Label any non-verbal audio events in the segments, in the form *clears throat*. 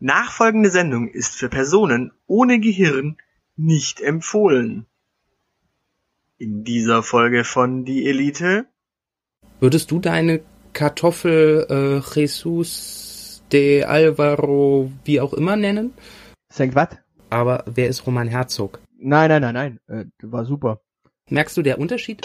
Nachfolgende Sendung ist für Personen ohne Gehirn nicht empfohlen. In dieser Folge von Die Elite. Würdest du deine Kartoffel äh, Jesus de Alvaro wie auch immer nennen? Sankt was? Aber wer ist Roman Herzog? Nein, nein, nein, nein. Äh, war super. Merkst du der Unterschied?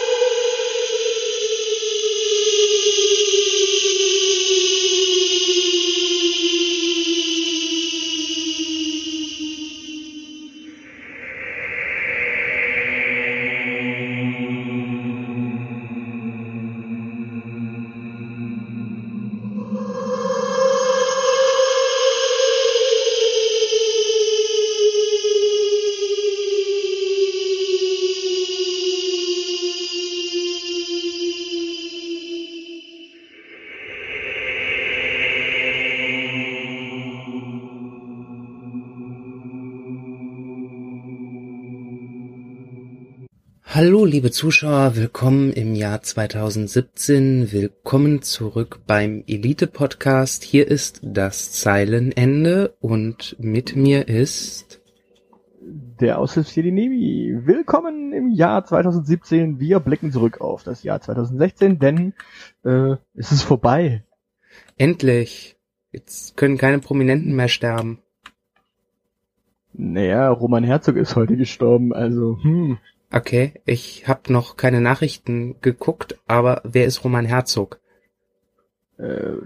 Liebe Zuschauer, willkommen im Jahr 2017, willkommen zurück beim Elite Podcast. Hier ist das Zeilenende und mit mir ist der Aushilfsjedi Nemi. Willkommen im Jahr 2017. Wir blicken zurück auf das Jahr 2016, denn äh, es ist vorbei. Endlich. Jetzt können keine Prominenten mehr sterben. Naja, Roman Herzog ist heute gestorben, also hm. Okay, ich habe noch keine Nachrichten geguckt, aber wer ist Roman Herzog? Äh,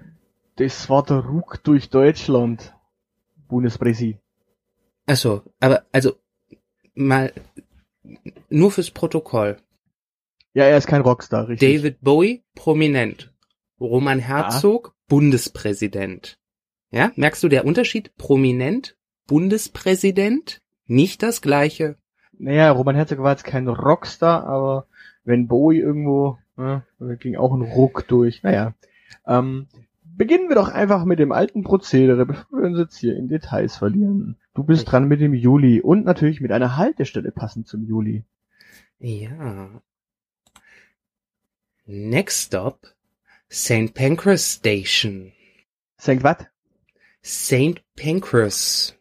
das war der Ruck durch Deutschland, Bundespräsident. Achso, aber also mal nur fürs Protokoll. Ja, er ist kein Rockstar, richtig. David Bowie, prominent. Roman Herzog, ah. Bundespräsident. Ja, merkst du der Unterschied? Prominent, Bundespräsident, nicht das gleiche. Naja, Roman Herzog war jetzt kein Rockstar, aber wenn Bowie irgendwo, da ging auch ein Ruck durch. Naja. Ähm, beginnen wir doch einfach mit dem alten Prozedere, bevor wir uns jetzt hier in Details verlieren. Du bist okay. dran mit dem Juli und natürlich mit einer Haltestelle passend zum Juli. Ja. Next stop, St. Pancras Station. St. was? St. Pancras.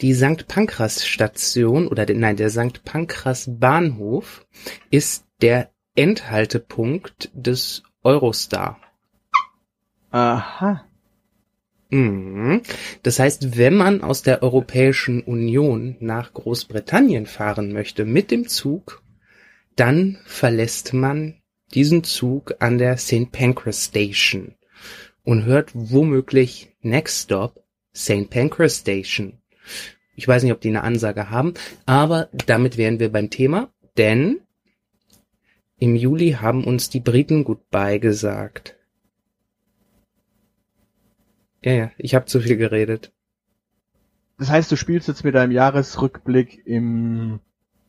Die St. Pankras Station oder nein, der St. Pankras Bahnhof ist der Endhaltepunkt des Eurostar. Aha. Mhm. Das heißt, wenn man aus der Europäischen Union nach Großbritannien fahren möchte mit dem Zug, dann verlässt man diesen Zug an der St. Pancras Station und hört womöglich Next Stop St. Pancras Station. Ich weiß nicht, ob die eine Ansage haben, aber damit wären wir beim Thema, denn im Juli haben uns die Briten Goodbye gesagt. Ja, ja, ich habe zu viel geredet. Das heißt, du spielst jetzt mit deinem Jahresrückblick im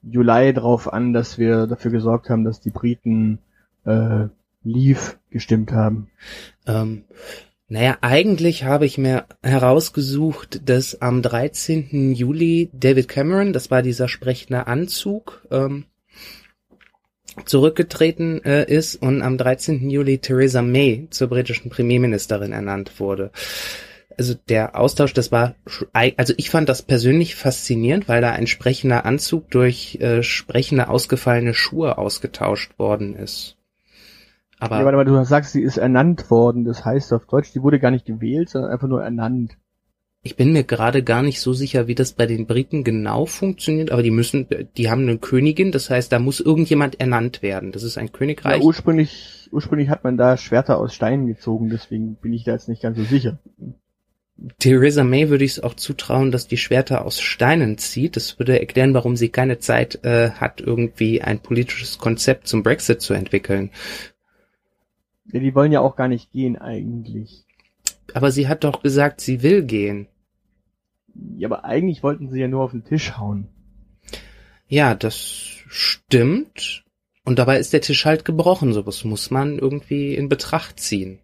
Juli drauf an, dass wir dafür gesorgt haben, dass die Briten äh, Leave gestimmt haben. Ähm, naja, eigentlich habe ich mir herausgesucht, dass am 13. Juli David Cameron, das war dieser sprechende Anzug, ähm, zurückgetreten äh, ist und am 13. Juli Theresa May zur britischen Premierministerin ernannt wurde. Also der Austausch, das war, also ich fand das persönlich faszinierend, weil da ein sprechender Anzug durch äh, sprechende ausgefallene Schuhe ausgetauscht worden ist. Aber ja, warte mal, du sagst, sie ist ernannt worden. Das heißt auf Deutsch, die wurde gar nicht gewählt, sondern einfach nur ernannt. Ich bin mir gerade gar nicht so sicher, wie das bei den Briten genau funktioniert, aber die müssen, die haben eine Königin, das heißt, da muss irgendjemand ernannt werden. Das ist ein Königreich. Ja, ursprünglich, ursprünglich hat man da Schwerter aus Steinen gezogen, deswegen bin ich da jetzt nicht ganz so sicher. Theresa May würde ich es auch zutrauen, dass die Schwerter aus Steinen zieht. Das würde erklären, warum sie keine Zeit äh, hat, irgendwie ein politisches Konzept zum Brexit zu entwickeln. Ja, die wollen ja auch gar nicht gehen eigentlich. Aber sie hat doch gesagt, sie will gehen. Ja, aber eigentlich wollten sie ja nur auf den Tisch hauen. Ja, das stimmt. Und dabei ist der Tisch halt gebrochen. Sowas muss man irgendwie in Betracht ziehen.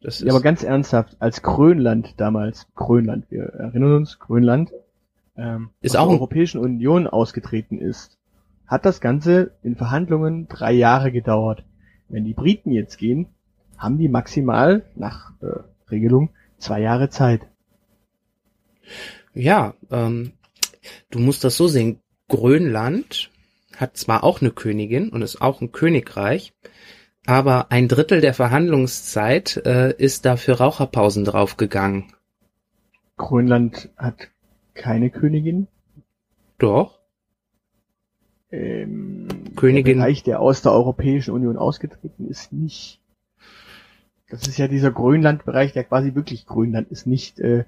Das ja, aber ganz ernsthaft, als Grönland damals, Grönland, wir erinnern uns, Grönland, ähm, ist aus der Europäischen Union ausgetreten ist, hat das Ganze in Verhandlungen drei Jahre gedauert. Wenn die Briten jetzt gehen, haben die maximal nach äh, Regelung zwei Jahre Zeit. Ja, ähm, du musst das so sehen. Grönland hat zwar auch eine Königin und ist auch ein Königreich, aber ein Drittel der Verhandlungszeit äh, ist da für Raucherpausen draufgegangen. Grönland hat keine Königin. Doch. Ähm, Königin. Der Bereich, der aus der Europäischen Union ausgetreten ist, nicht. Das ist ja dieser Grönland-Bereich, der quasi wirklich Grönland ist, nicht äh,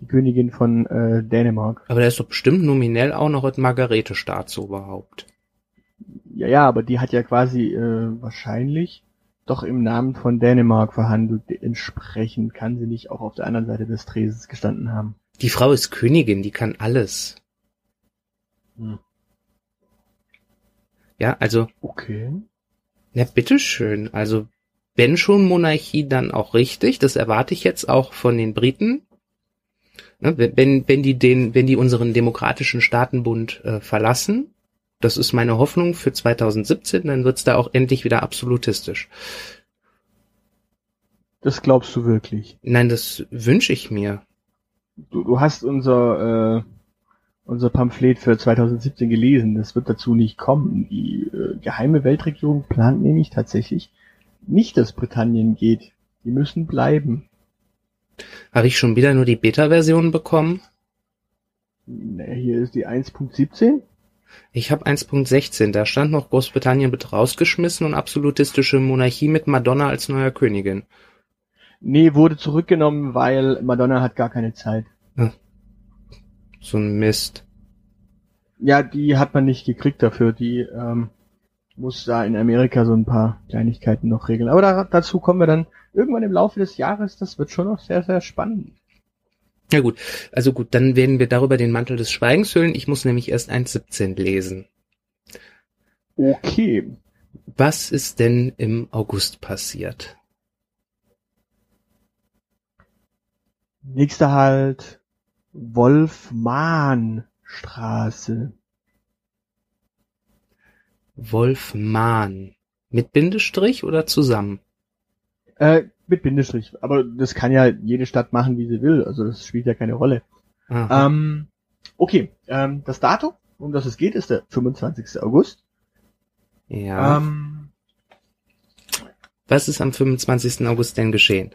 die Königin von äh, Dänemark. Aber der ist doch bestimmt nominell auch noch ein Margarete-Staatsoberhaupt. Ja, ja, aber die hat ja quasi äh, wahrscheinlich doch im Namen von Dänemark verhandelt. Entsprechend kann sie nicht auch auf der anderen Seite des Tresens gestanden haben. Die Frau ist Königin, die kann alles. Hm. Ja, also, Okay. na bitteschön. Also, wenn schon Monarchie, dann auch richtig. Das erwarte ich jetzt auch von den Briten. Ne, wenn- wenn, die den, wenn die unseren demokratischen Staatenbund äh, verlassen, das ist meine Hoffnung für 2017, dann wird's da auch endlich wieder absolutistisch. Das glaubst du wirklich. Nein, das wünsche ich mir. Du, du hast unser äh, unser Pamphlet für 2017 gelesen. Das wird dazu nicht kommen. Die äh, geheime Weltregierung plant nämlich tatsächlich nicht, dass Britannien geht. Die müssen bleiben. Habe ich schon wieder nur die Beta-Version bekommen? Na, hier ist die 1.17. Ich habe 1.16, da stand noch Großbritannien wird rausgeschmissen und absolutistische Monarchie mit Madonna als neuer Königin. Nee, wurde zurückgenommen, weil Madonna hat gar keine Zeit. So ein Mist. Ja, die hat man nicht gekriegt dafür. Die ähm, muss da in Amerika so ein paar Kleinigkeiten noch regeln. Aber da, dazu kommen wir dann irgendwann im Laufe des Jahres. Das wird schon noch sehr, sehr spannend. Ja gut, also gut, dann werden wir darüber den Mantel des Schweigens hüllen. Ich muss nämlich erst 1.17 lesen. Okay. Was ist denn im August passiert? Nächster Halt. Wolfmahnstraße. Wolfman. Mit Bindestrich oder zusammen? Äh, mit Bindestrich. Aber das kann ja jede Stadt machen, wie sie will. Also das spielt ja keine Rolle. Ähm, okay. Ähm, das Datum, um das es geht, ist der 25. August. ja. Ähm, Was ist am 25. August denn geschehen?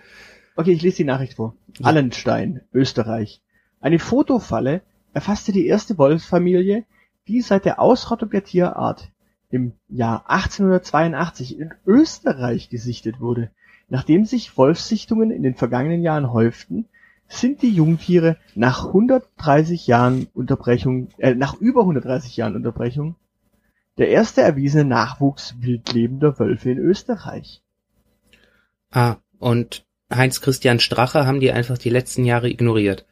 Okay, ich lese die Nachricht vor. Ja. Allenstein, Österreich. Eine Fotofalle erfasste die erste Wolfsfamilie, die seit der Ausrottung der Tierart im Jahr 1882 in Österreich gesichtet wurde. Nachdem sich Wolfssichtungen in den vergangenen Jahren häuften, sind die Jungtiere nach 130 Jahren Unterbrechung, äh, nach über 130 Jahren Unterbrechung der erste erwiesene Nachwuchs wildlebender Wölfe in Österreich. Ah, und Heinz Christian Strache haben die einfach die letzten Jahre ignoriert.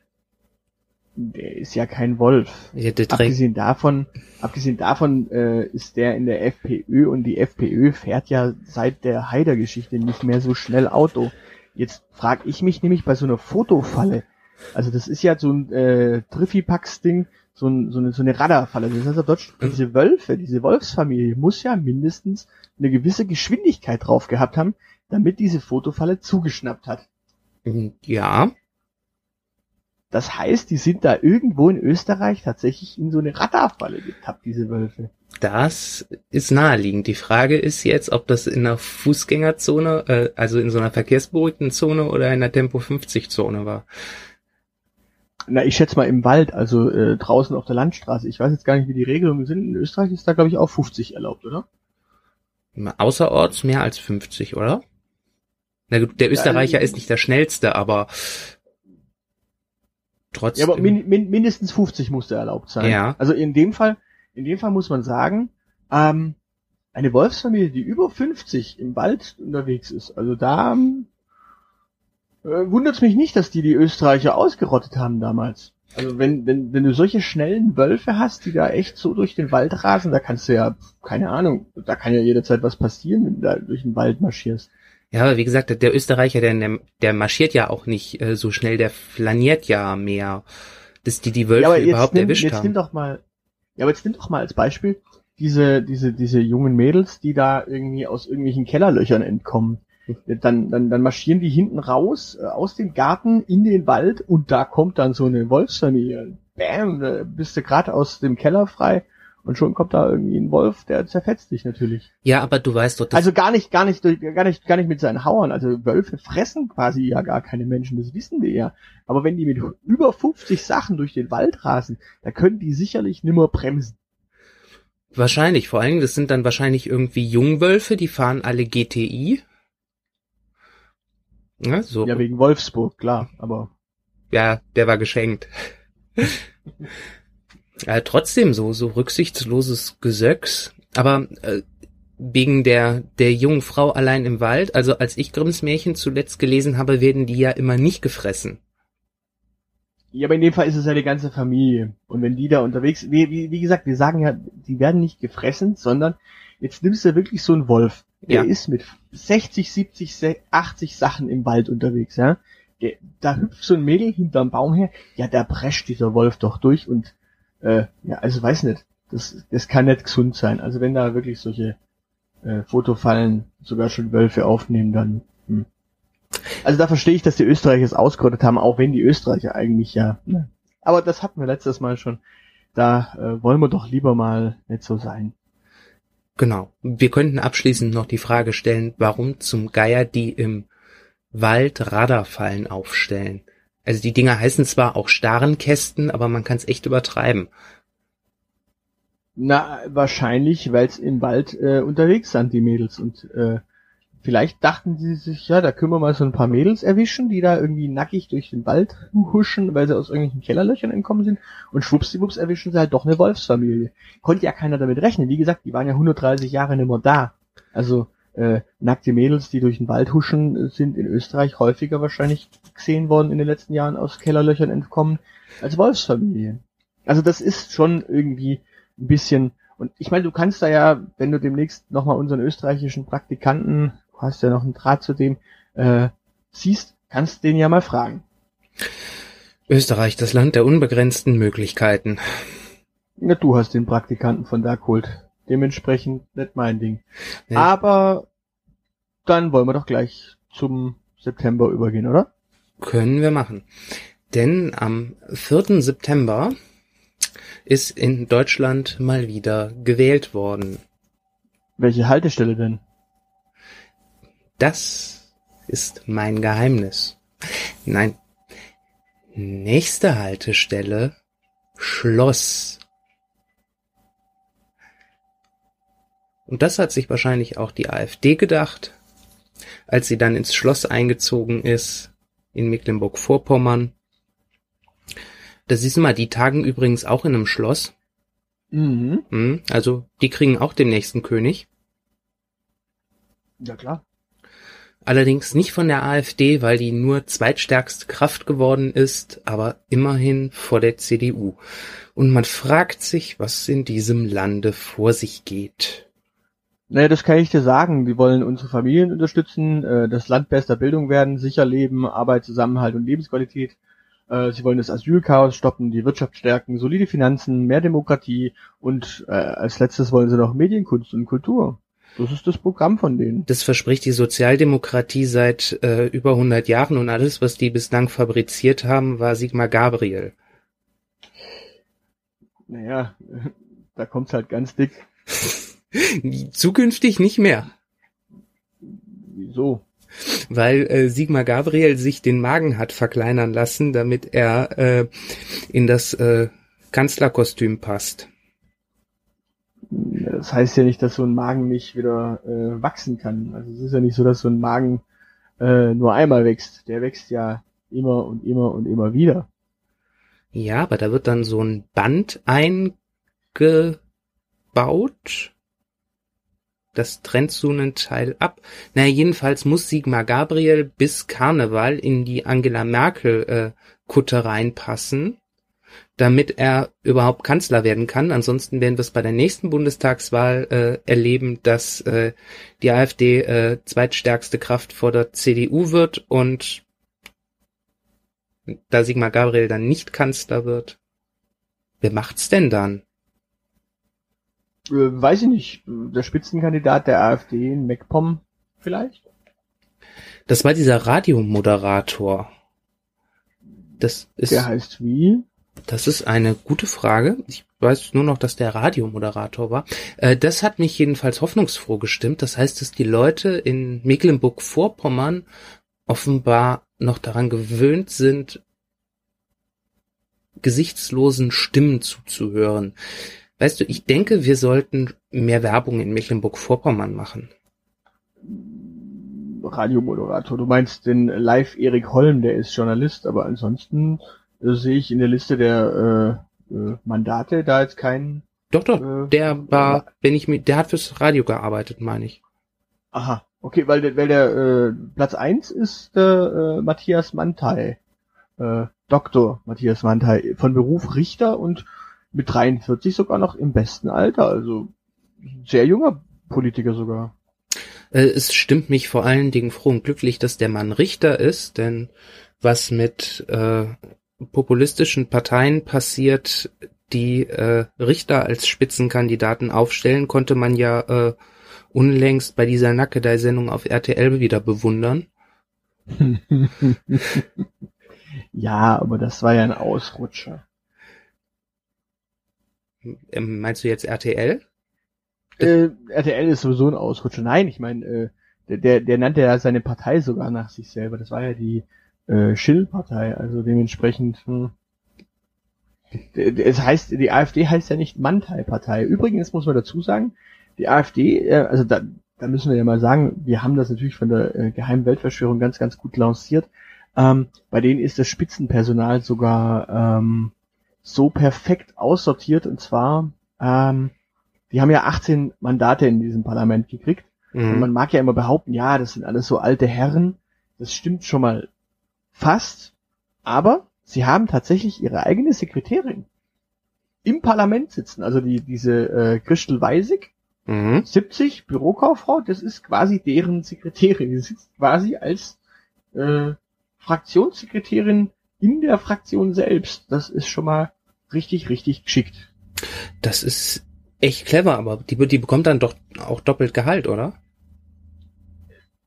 Der ist ja kein Wolf. Ja, Abgesehen davon, abgesehen davon äh, ist der in der FPÖ und die FPÖ fährt ja seit der Haider-Geschichte nicht mehr so schnell Auto. Jetzt frage ich mich nämlich bei so einer Fotofalle, also das ist ja so ein äh, Triffipax-Ding, so, ein, so eine, so eine Radarfalle. Das heißt, auf Deutsch, diese Wölfe, diese Wolfsfamilie muss ja mindestens eine gewisse Geschwindigkeit drauf gehabt haben, damit diese Fotofalle zugeschnappt hat. ja, Das heißt, die sind da irgendwo in Österreich tatsächlich in so eine Radarfalle getappt, diese Wölfe. das ist naheliegend. Die Frage ist jetzt, ob das in einer Fußgängerzone, äh, also in so einer verkehrsberuhigten Zone oder in einer Tempo 50 Zone war. Na, ich schätze mal im Wald, also äh, draußen auf der Landstraße. Ich weiß jetzt gar nicht, wie die Regelungen sind. In Österreich ist da, glaube ich, auch 50 erlaubt, oder? Außerorts mehr als 50, oder? Na gut, der Österreicher Ja, ist nicht der schnellste, aber trotzdem. Ja, aber min, min, mindestens 50 musste erlaubt sein. Ja. Also in dem Fall, in dem Fall muss man sagen, ähm, eine Wolfsfamilie, die über 50 im Wald unterwegs ist, also da ähm, äh, wundert es mich nicht, dass die die Österreicher ausgerottet haben damals. Also wenn, wenn, wenn du solche schnellen Wölfe hast, die da echt so durch den Wald rasen, da kannst du ja, keine Ahnung, da kann ja jederzeit was passieren, wenn du da durch den Wald marschierst. Ja, aber wie gesagt, der Österreicher, der, der, marschiert ja auch nicht äh, so schnell, der flaniert ja mehr, dass die die Wölfe ja, überhaupt nimm, erwischt jetzt haben. nimm doch mal, ja, aber jetzt nimm doch mal als Beispiel diese, diese, diese jungen Mädels, die da irgendwie aus irgendwelchen Kellerlöchern entkommen. Dann, dann, dann marschieren die hinten raus äh, aus dem Garten in den Wald und da kommt dann so eine Wolfsfamilie. Bam, da bist du gerade aus dem Keller frei und schon kommt da irgendwie ein Wolf, der zerfetzt dich natürlich. Ja, aber du weißt doch, dass Also gar nicht, gar nicht, durch- gar nicht, gar nicht mit seinen Hauern. Also Wölfe fressen quasi ja gar keine Menschen, das wissen wir ja. Aber wenn die mit über 50 Sachen durch den Wald rasen, da können die sicherlich nimmer bremsen. wahrscheinlich, vor allen Dingen, das sind dann wahrscheinlich irgendwie Jungwölfe, die fahren alle GTI. Ja, so. Ja, wegen Wolfsburg, klar, aber Ja, der war geschenkt. *laughs* ja, trotzdem so, so rücksichtsloses Gesöcks. Aber äh, wegen der, der jungen Frau allein im Wald, also als ich Grimms Märchen zuletzt gelesen habe, werden die ja immer nicht gefressen. Ja, aber in dem Fall ist es ja die ganze Familie. Und wenn die da unterwegs, wie, wie, wie gesagt, wir sagen ja, die werden nicht gefressen, sondern jetzt nimmst du wirklich so einen Wolf. Der Ja. ist mit 60, 70, se- 80 Sachen im Wald unterwegs, ja. Der, da hüpft so ein Mädel hinterm Baum her, ja, da prescht dieser Wolf doch durch und, äh, ja, also weiß nicht. Das, das kann nicht gesund sein. Also wenn da wirklich solche äh, Fotofallen sogar schon Wölfe aufnehmen, dann, hm. Also da verstehe ich, dass die Österreicher es ausgerottet haben, auch wenn die Österreicher eigentlich ja. Ne. Aber das hatten wir letztes Mal schon. Da äh, wollen wir doch lieber mal nicht so sein. Genau. Wir könnten abschließend noch die Frage stellen, warum zum Geier die im Wald Radarfallen aufstellen. Also die Dinger heißen zwar auch Starrenkästen, aber man kann es echt übertreiben. Na, wahrscheinlich, weil es im Wald äh, unterwegs sind, die Mädels. Und äh, vielleicht dachten sie sich, ja, da können wir mal so ein paar Mädels erwischen, die da irgendwie nackig durch den Wald huschen, weil sie aus irgendwelchen Kellerlöchern entkommen sind. Und schwuppsdiwupps erwischen sie halt doch eine Wolfsfamilie. Konnte ja keiner damit rechnen. Wie gesagt, die waren ja 130 Jahre nicht mehr da. Also äh, nackte Mädels, die durch den Wald huschen, sind in Österreich häufiger wahrscheinlich gesehen worden in den letzten Jahren aus Kellerlöchern entkommen als Wolfsfamilien. Also das ist schon irgendwie ein bisschen, und ich meine, du kannst da ja, wenn du demnächst nochmal unseren österreichischen Praktikanten, du hast ja noch einen Draht zu dem, äh, siehst, kannst den ja mal fragen. Österreich, das Land der unbegrenzten Möglichkeiten. Ja, du hast den Praktikanten von da geholt. Dementsprechend nicht mein Ding. Ja. Aber dann wollen wir doch gleich zum September übergehen, oder? Können wir machen. Denn am 4. September ist in Deutschland mal wieder gewählt worden. Welche Haltestelle denn? Das ist mein Geheimnis. Nein. Nächste Haltestelle Schloss. Und das hat sich wahrscheinlich auch die AfD gedacht, als sie dann ins Schloss eingezogen ist in Mecklenburg-Vorpommern. Da siehst du mal, die tagen übrigens auch in einem Schloss. Mhm. Hm, Also die kriegen auch den nächsten König. Ja klar. Allerdings nicht von der AfD, weil die nur zweitstärkste Kraft geworden ist, aber immerhin vor der CDU. Und man fragt sich, was in diesem Lande vor sich geht. Naja, das kann ich dir sagen. Die wollen unsere Familien unterstützen, äh, das Land bester Bildung werden, sicher leben, Arbeit, Zusammenhalt und Lebensqualität. Äh, sie wollen das Asylchaos stoppen, die Wirtschaft stärken, solide Finanzen, mehr Demokratie und äh, als letztes wollen sie noch Medienkunst und Kultur. Das ist das Programm von denen. Das verspricht die Sozialdemokratie seit äh, über 100 Jahren und alles, was die bislang fabriziert haben, war Sigmar Gabriel. Naja, *laughs* da kommt's halt ganz dick. *laughs* Zukünftig nicht mehr, Wieso? weil äh, Sigmar Gabriel sich den Magen hat verkleinern lassen, damit er äh, in das äh, Kanzlerkostüm passt. Das heißt ja nicht, dass so ein Magen nicht wieder äh, wachsen kann. Also es ist ja nicht so, dass so ein Magen äh, nur einmal wächst. Der wächst ja immer und immer und immer wieder. Ja, aber da wird dann so ein Band eingebaut. Das trennt so einen Teil ab. Na, jedenfalls muss Sigmar Gabriel bis Karneval in die Angela Merkel äh, Kutte reinpassen, damit er überhaupt Kanzler werden kann. Ansonsten werden wir es bei der nächsten Bundestagswahl äh, erleben, dass äh, die AfD äh, zweitstärkste Kraft vor der CDU wird und da Sigmar Gabriel dann nicht Kanzler wird, wer macht's denn dann? Äh, weiß ich nicht. Der Spitzenkandidat der AfD in MacPom vielleicht? Das war dieser Radiomoderator. Das ist, Der heißt wie? das ist eine gute Frage. Ich weiß nur noch, dass der Radiomoderator war. Äh, das hat mich jedenfalls hoffnungsfroh gestimmt. Das heißt, dass die Leute in Mecklenburg-Vorpommern offenbar noch daran gewöhnt sind, gesichtslosen Stimmen zuzuhören. Weißt du, ich denke, wir sollten mehr Werbung in Mecklenburg-Vorpommern machen. Radiomoderator. Du meinst den Live Erik Holm, der ist Journalist, aber ansonsten äh, sehe ich in der Liste der äh, äh, Mandate da jetzt keinen. Doch, doch, Äh, der war, wenn ich mit, der hat fürs Radio gearbeitet, meine ich. Aha, okay, weil der, weil der äh, Platz eins ist äh, Matthias Mantai. Äh, Doktor Matthias Mantai, von Beruf Richter und mit 43 sogar noch im besten Alter, also sehr junger Politiker sogar. Äh, es stimmt mich vor allen Dingen froh und glücklich, dass der Mann Richter ist, denn was mit äh, populistischen Parteien passiert, die äh, Richter als Spitzenkandidaten aufstellen, konnte man ja äh, unlängst bei dieser Nackedei-Sendung auf RTL wieder bewundern. *laughs* ja, aber das war ja ein Ausrutscher. Ähm, meinst du jetzt RTL? Äh, RTL ist sowieso ein Ausrutscher. Nein, ich meine, äh, der, der, der nannte ja seine Partei sogar nach sich selber. Das war ja die äh, Schill-Partei, also dementsprechend. Hm. Es heißt, die AfD heißt ja nicht Mantai-Partei. Übrigens muss man dazu sagen, die AfD, äh, also da, da müssen wir ja mal sagen, wir haben das natürlich von der äh, geheimen Weltverschwörung ganz, ganz gut lanciert. Ähm, bei denen ist das Spitzenpersonal sogar ähm, so perfekt aussortiert und zwar ähm, die haben ja 18 Mandate in diesem Parlament gekriegt. Und Mhm. man mag ja immer behaupten, ja, das sind alles so alte Herren. Das stimmt schon mal fast. Aber sie haben tatsächlich ihre eigene Sekretärin im Parlament sitzen. Also die, diese äh, Christel Weisig, Mhm. 70, Bürokauffrau, das ist quasi deren Sekretärin. Die sitzt quasi als äh, Fraktionssekretärin in der Fraktion selbst. Das ist schon mal richtig, richtig geschickt. Das ist echt clever, aber die, die bekommt dann doch auch doppelt Gehalt, oder?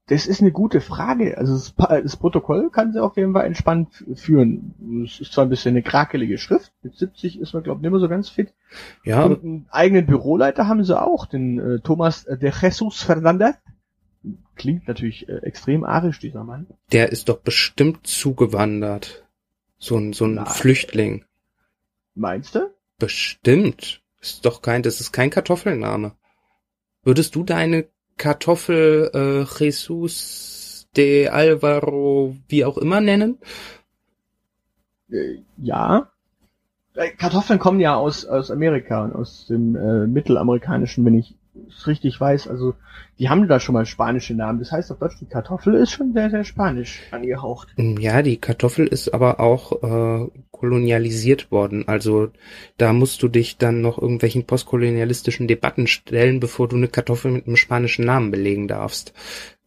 Das ist eine gute Frage. Also das, das Protokoll kann sie auf jeden Fall entspannt führen. Es ist zwar ein bisschen eine krakelige Schrift. Mit 70 ist man, glaube ich, nicht mehr so ganz fit. Ja, Und einen eigenen Büroleiter haben sie auch, den äh, Thomas äh, de Jesus Fernandez. Klingt natürlich äh, extrem arisch, dieser Mann. der ist doch bestimmt zugewandert. So ein, so ein. Flüchtling. Meinst du? Bestimmt. Ist doch kein, das ist kein Kartoffelname. Würdest du deine Kartoffel äh, Jesus de Alvaro wie auch immer nennen? Äh, ja. Äh, Kartoffeln kommen ja aus, aus Amerika und aus dem äh, mittelamerikanischen, wenn ich es richtig weiß. Also die haben da schon mal spanische Namen. Das heißt auf Deutsch, die Kartoffel ist schon sehr, sehr spanisch angehaucht. Ja, die Kartoffel ist aber auch äh, kolonialisiert worden. Also da musst du dich dann noch irgendwelchen postkolonialistischen Debatten stellen, bevor du eine Kartoffel mit einem spanischen Namen belegen darfst.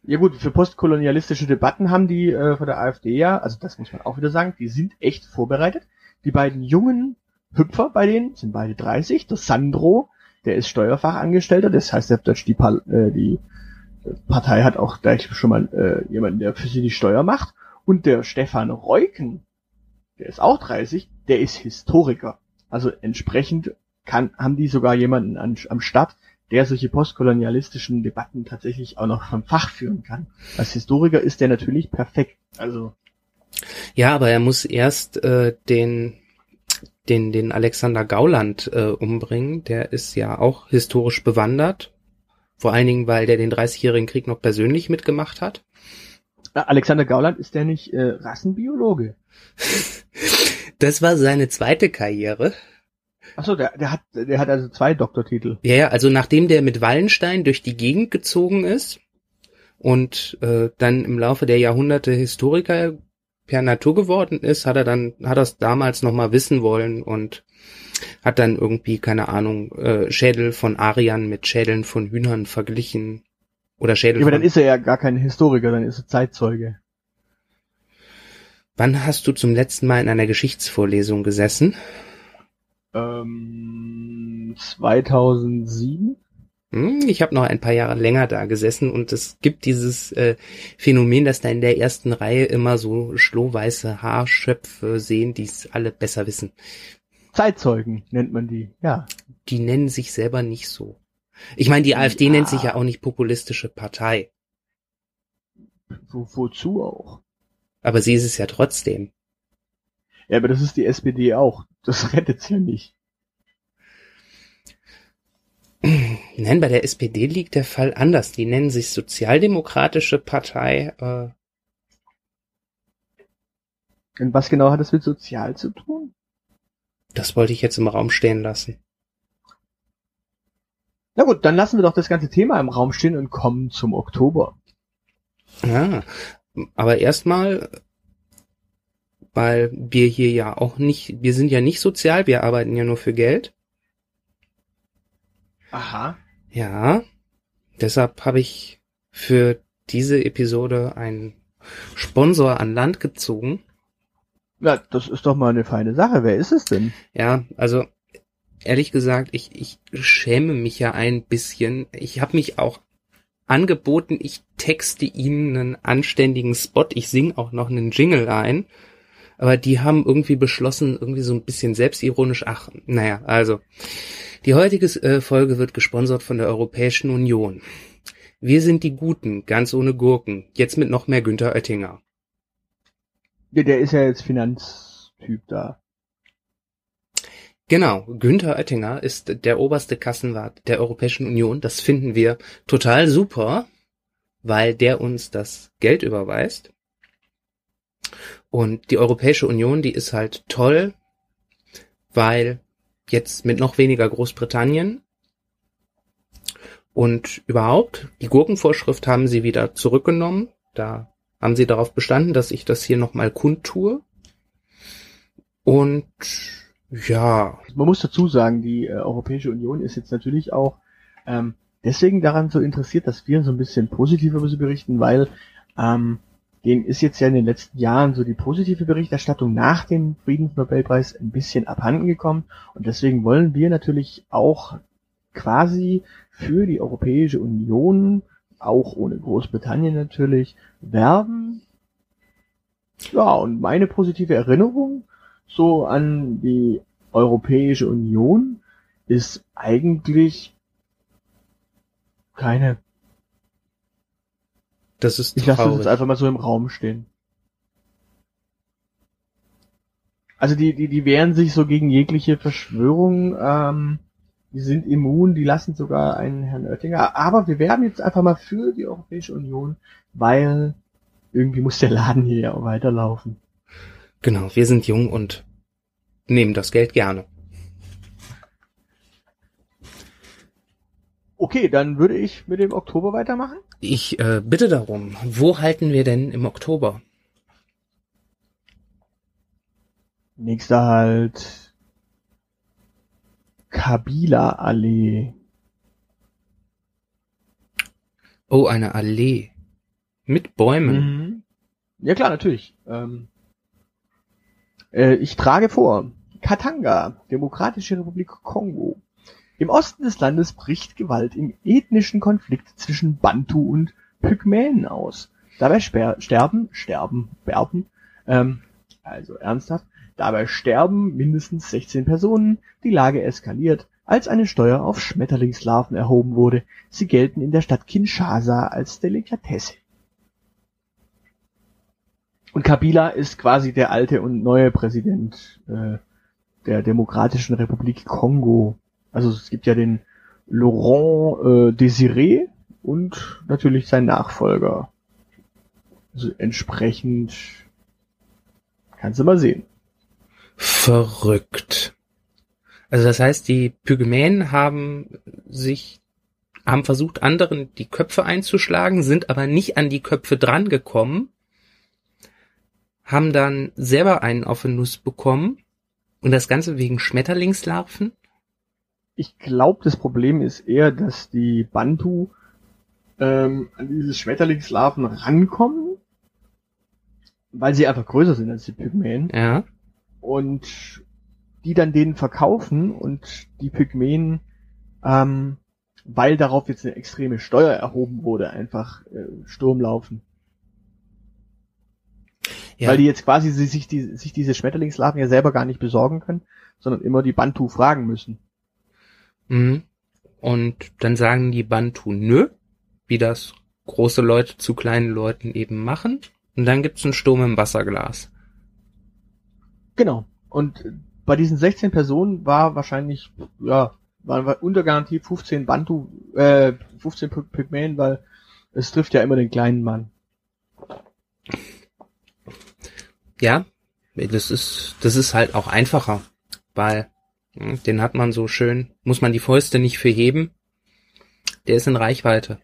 Ja gut, für postkolonialistische Debatten haben die äh, von der AfD ja, also das muss man auch wieder sagen, die sind echt vorbereitet. Die beiden jungen Hüpfer bei denen sind beide 30. Der Sandro, der ist Steuerfachangestellter, das heißt Deutsch, die, äh, die Partei hat auch gleich schon mal äh, jemanden, der für sie die Steuer macht. Und der Stefan Reuken, der ist auch 30, der ist Historiker. Also entsprechend kann, haben die sogar jemanden an, am Start, der solche postkolonialistischen Debatten tatsächlich auch noch vom Fach führen kann. Als Historiker ist der natürlich perfekt. Also Ja, aber er muss erst äh, den den den Alexander Gauland äh, umbringen. Der ist ja auch historisch bewandert. Vor allen Dingen, weil der den 30-jährigen Krieg noch persönlich mitgemacht hat. äh, Alexander Gauland ist der nicht äh, Rassenbiologe? *laughs* Das war seine zweite Karriere. Achso, der, der hat der hat also zwei Doktortitel. Ja, ja, also nachdem der mit Wallenstein durch die Gegend gezogen ist und äh, dann im Laufe der Jahrhunderte Historiker per Natur geworden ist, hat er dann, hat er es damals nochmal wissen wollen und hat dann irgendwie, keine Ahnung, äh, Schädel von Ariern mit Schädeln von Hühnern verglichen. Oder Schädel Ja, aber dann ist er ja gar kein Historiker, dann ist er Zeitzeuge. Wann hast du zum letzten Mal in einer Geschichtsvorlesung gesessen? Ähm, 2007? Hm, Ich habe noch ein paar Jahre länger da gesessen und es gibt dieses äh, Phänomen, dass da in der ersten Reihe immer so schlohweiße Haarschöpfe sehen, die es alle besser wissen. Zeitzeugen nennt man die. Ja. Die nennen sich selber nicht so. Ich meine, die AfD Ja. nennt sich ja auch nicht populistische Partei, Wo, wozu auch? aber sie ist es ja trotzdem. Ja, aber das ist die SPD auch. Das *laughs* rettet's ja nicht. Nein, bei der SPD liegt der Fall anders. Die nennen sich Sozialdemokratische Partei. Äh, Und was genau hat das mit sozial zu tun? das wollte ich jetzt im Raum stehen lassen. Na gut, dann lassen wir doch das ganze Thema im Raum stehen und kommen zum Oktober. Ja, aber erstmal, weil wir hier ja auch nicht, wir sind ja nicht sozial, wir arbeiten ja nur für Geld. Aha. Ja, deshalb habe ich für diese Episode einen Sponsor an Land gezogen. Ja, das ist doch mal eine feine Sache. Wer ist es denn? Ja, also ehrlich gesagt, ich, ich schäme mich ja ein bisschen. Ich habe mich auch angeboten, ich texte ihnen einen anständigen Spot, ich sing auch noch einen Jingle ein. Aber die haben irgendwie beschlossen, irgendwie so ein bisschen selbstironisch, ach, naja, also. Die heutige äh, Folge wird gesponsert von der Europäischen Union. Wir sind die Guten, ganz ohne Gurken. Jetzt mit noch mehr Günther Oettinger. Der, der ist ja jetzt Finanztyp da. Genau, Günther Oettinger ist der oberste Kassenwart der Europäischen Union. Das finden wir total super, weil der uns das Geld überweist. Und die Europäische Union, die ist halt toll, weil jetzt mit noch weniger Großbritannien und überhaupt, die Gurkenvorschrift haben sie wieder zurückgenommen. Da haben sie darauf bestanden, dass ich das hier nochmal kundtue. Und ja, Man muss dazu sagen, die äh, Europäische Union ist jetzt natürlich auch ähm, deswegen daran so interessiert, dass wir so ein bisschen positiver berichten, weil ähm, denen ist jetzt ja in den letzten Jahren so die positive Berichterstattung nach dem Friedensnobelpreis ein bisschen abhanden gekommen und deswegen wollen wir natürlich auch quasi für die Europäische Union, auch ohne Großbritannien natürlich, werben. Ja, und meine positive Erinnerung so an die Europäische Union ist eigentlich keine. Das ist Ich lasse das jetzt einfach mal so im Raum stehen. Also die, die, die wehren sich so gegen jegliche Verschwörung, ähm, die sind immun, die lassen sogar einen Herrn Oettinger. Aber wir werben jetzt einfach mal für die Europäische Union, weil irgendwie muss der Laden hier ja auch weiterlaufen. Genau, wir sind jung und nehmen das Geld gerne. Okay, dann würde ich mit dem Oktober weitermachen. Ich äh, bitte darum, wo halten wir denn im Oktober? Nächster halt Kabila Allee. Oh, eine Allee. Mit Bäumen. Mhm. Ja klar, natürlich. Ähm, äh, ich trage vor. Katanga, Demokratische Republik Kongo. Im Osten des Landes bricht Gewalt im ethnischen Konflikt zwischen Bantu und Pygmäen aus. Dabei sterben, sterben, berben, ähm, also ernsthaft, dabei sterben mindestens 16 Personen, die Lage eskaliert, als eine Steuer auf Schmetterlingslarven erhoben wurde. Sie gelten in der Stadt Kinshasa als Delikatesse. Und Kabila ist quasi der alte und neue Präsident äh, der Demokratischen Republik Kongo. Also es gibt ja den Laurent äh, Désiré und natürlich sein Nachfolger. Also entsprechend kannst du mal sehen. Verrückt. Also das heißt, die Pygmäen haben sich, haben versucht, anderen die Köpfe einzuschlagen, sind aber nicht an die Köpfe drangekommen, haben dann selber einen auf den Nuss bekommen und das Ganze wegen Schmetterlingslarven. Ich glaube, das Problem ist eher, dass die Bantu ähm, an diese Schmetterlingslarven rankommen, weil sie einfach größer sind als die Pygmäen. Ja. und die dann denen verkaufen und die Pygmäen ähm, weil darauf jetzt eine extreme Steuer erhoben wurde, einfach äh, Sturm laufen. Ja. Weil die jetzt quasi sich, die, sich diese Schmetterlingslarven ja selber gar nicht besorgen können, sondern immer die Bantu fragen müssen. Mhm. Und dann sagen die Bantu nö, wie das große Leute zu kleinen Leuten eben machen. Und dann gibt's einen Sturm im Wasserglas. Genau. Und bei diesen 16 Personen war wahrscheinlich, ja, waren wir unter Garantie 15 Bantu, äh, 15 Py- Pygmäen, weil es trifft ja immer den kleinen Mann. Ja, das ist, das ist halt auch einfacher, weil den hat man so schön, muss man die Fäuste nicht für heben. Der ist in Reichweite.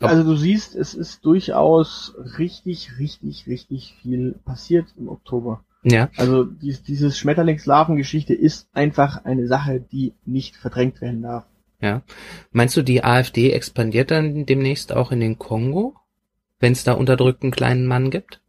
Ob- Also du siehst, es ist durchaus richtig, richtig, richtig viel passiert im Oktober. Ja, Also dies, dieses Schmetterlingslarvengeschichte ist einfach eine Sache, die nicht verdrängt werden darf. ja. Meinst du, die AfD expandiert dann demnächst auch in den Kongo, wenn es da unterdrückten kleinen Mann gibt?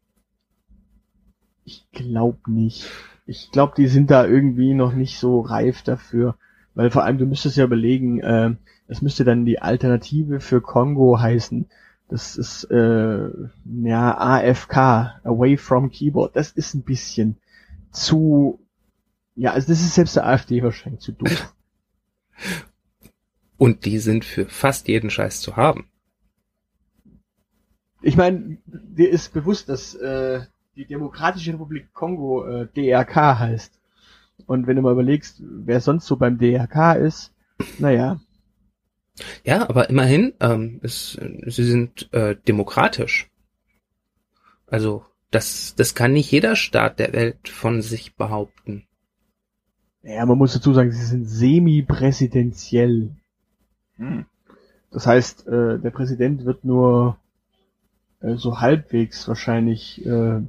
Ich glaube nicht. Ich glaube, die sind da irgendwie noch nicht so reif dafür. Weil vor allem, du müsstest ja überlegen, äh, das müsste dann die Alternative für Kongo heißen. Das ist äh, ja AFK, Away from Keyboard. Das ist ein bisschen zu ja, also das ist selbst der AfD wahrscheinlich zu doof. *laughs* Und die sind für fast jeden Scheiß zu haben. Ich meine, dir ist bewusst, dass äh, die Demokratische Republik Kongo äh, DRK heißt. Und wenn du mal überlegst, wer sonst so beim DRK ist, naja, Ja, aber immerhin, ähm, es, sie sind äh, demokratisch. Also das, das kann nicht jeder Staat der Welt von sich behaupten. naja, man muss dazu sagen, sie sind semi-präsidentiell. Das heißt, äh, der Präsident wird nur äh, so halbwegs wahrscheinlich äh,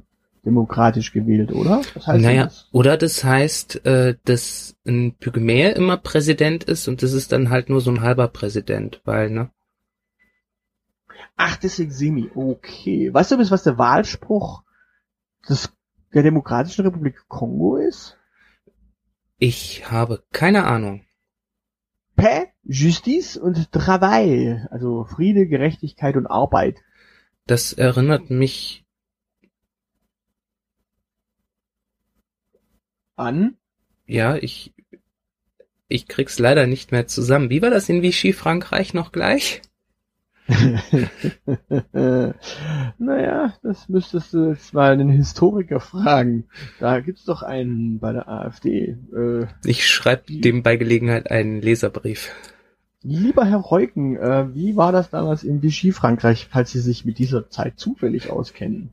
demokratisch gewählt, oder? Was heißt naja, das? oder das heißt, äh, dass ein Pygmäer immer Präsident ist und das ist dann halt nur so ein halber Präsident, weil, ne? Ach, deswegen semi. Okay. Weißt du, was der Wahlspruch des, der Demokratischen Republik Kongo ist? Ich habe keine Ahnung. Paix, Justice und Travail. Also Friede, Gerechtigkeit und Arbeit. Das erinnert mich, An? ja, ich, ich krieg's leider nicht mehr zusammen. Wie war das in Vichy Frankreich noch gleich? *laughs* naja, das müsstest du jetzt mal einen Historiker fragen. Da gibt's doch einen bei der AfD. Äh, Ich schreibe dem bei Gelegenheit einen Leserbrief. lieber Herr Reuken, äh, wie war das damals in Vichy Frankreich, falls Sie sich mit dieser Zeit zufällig auskennen?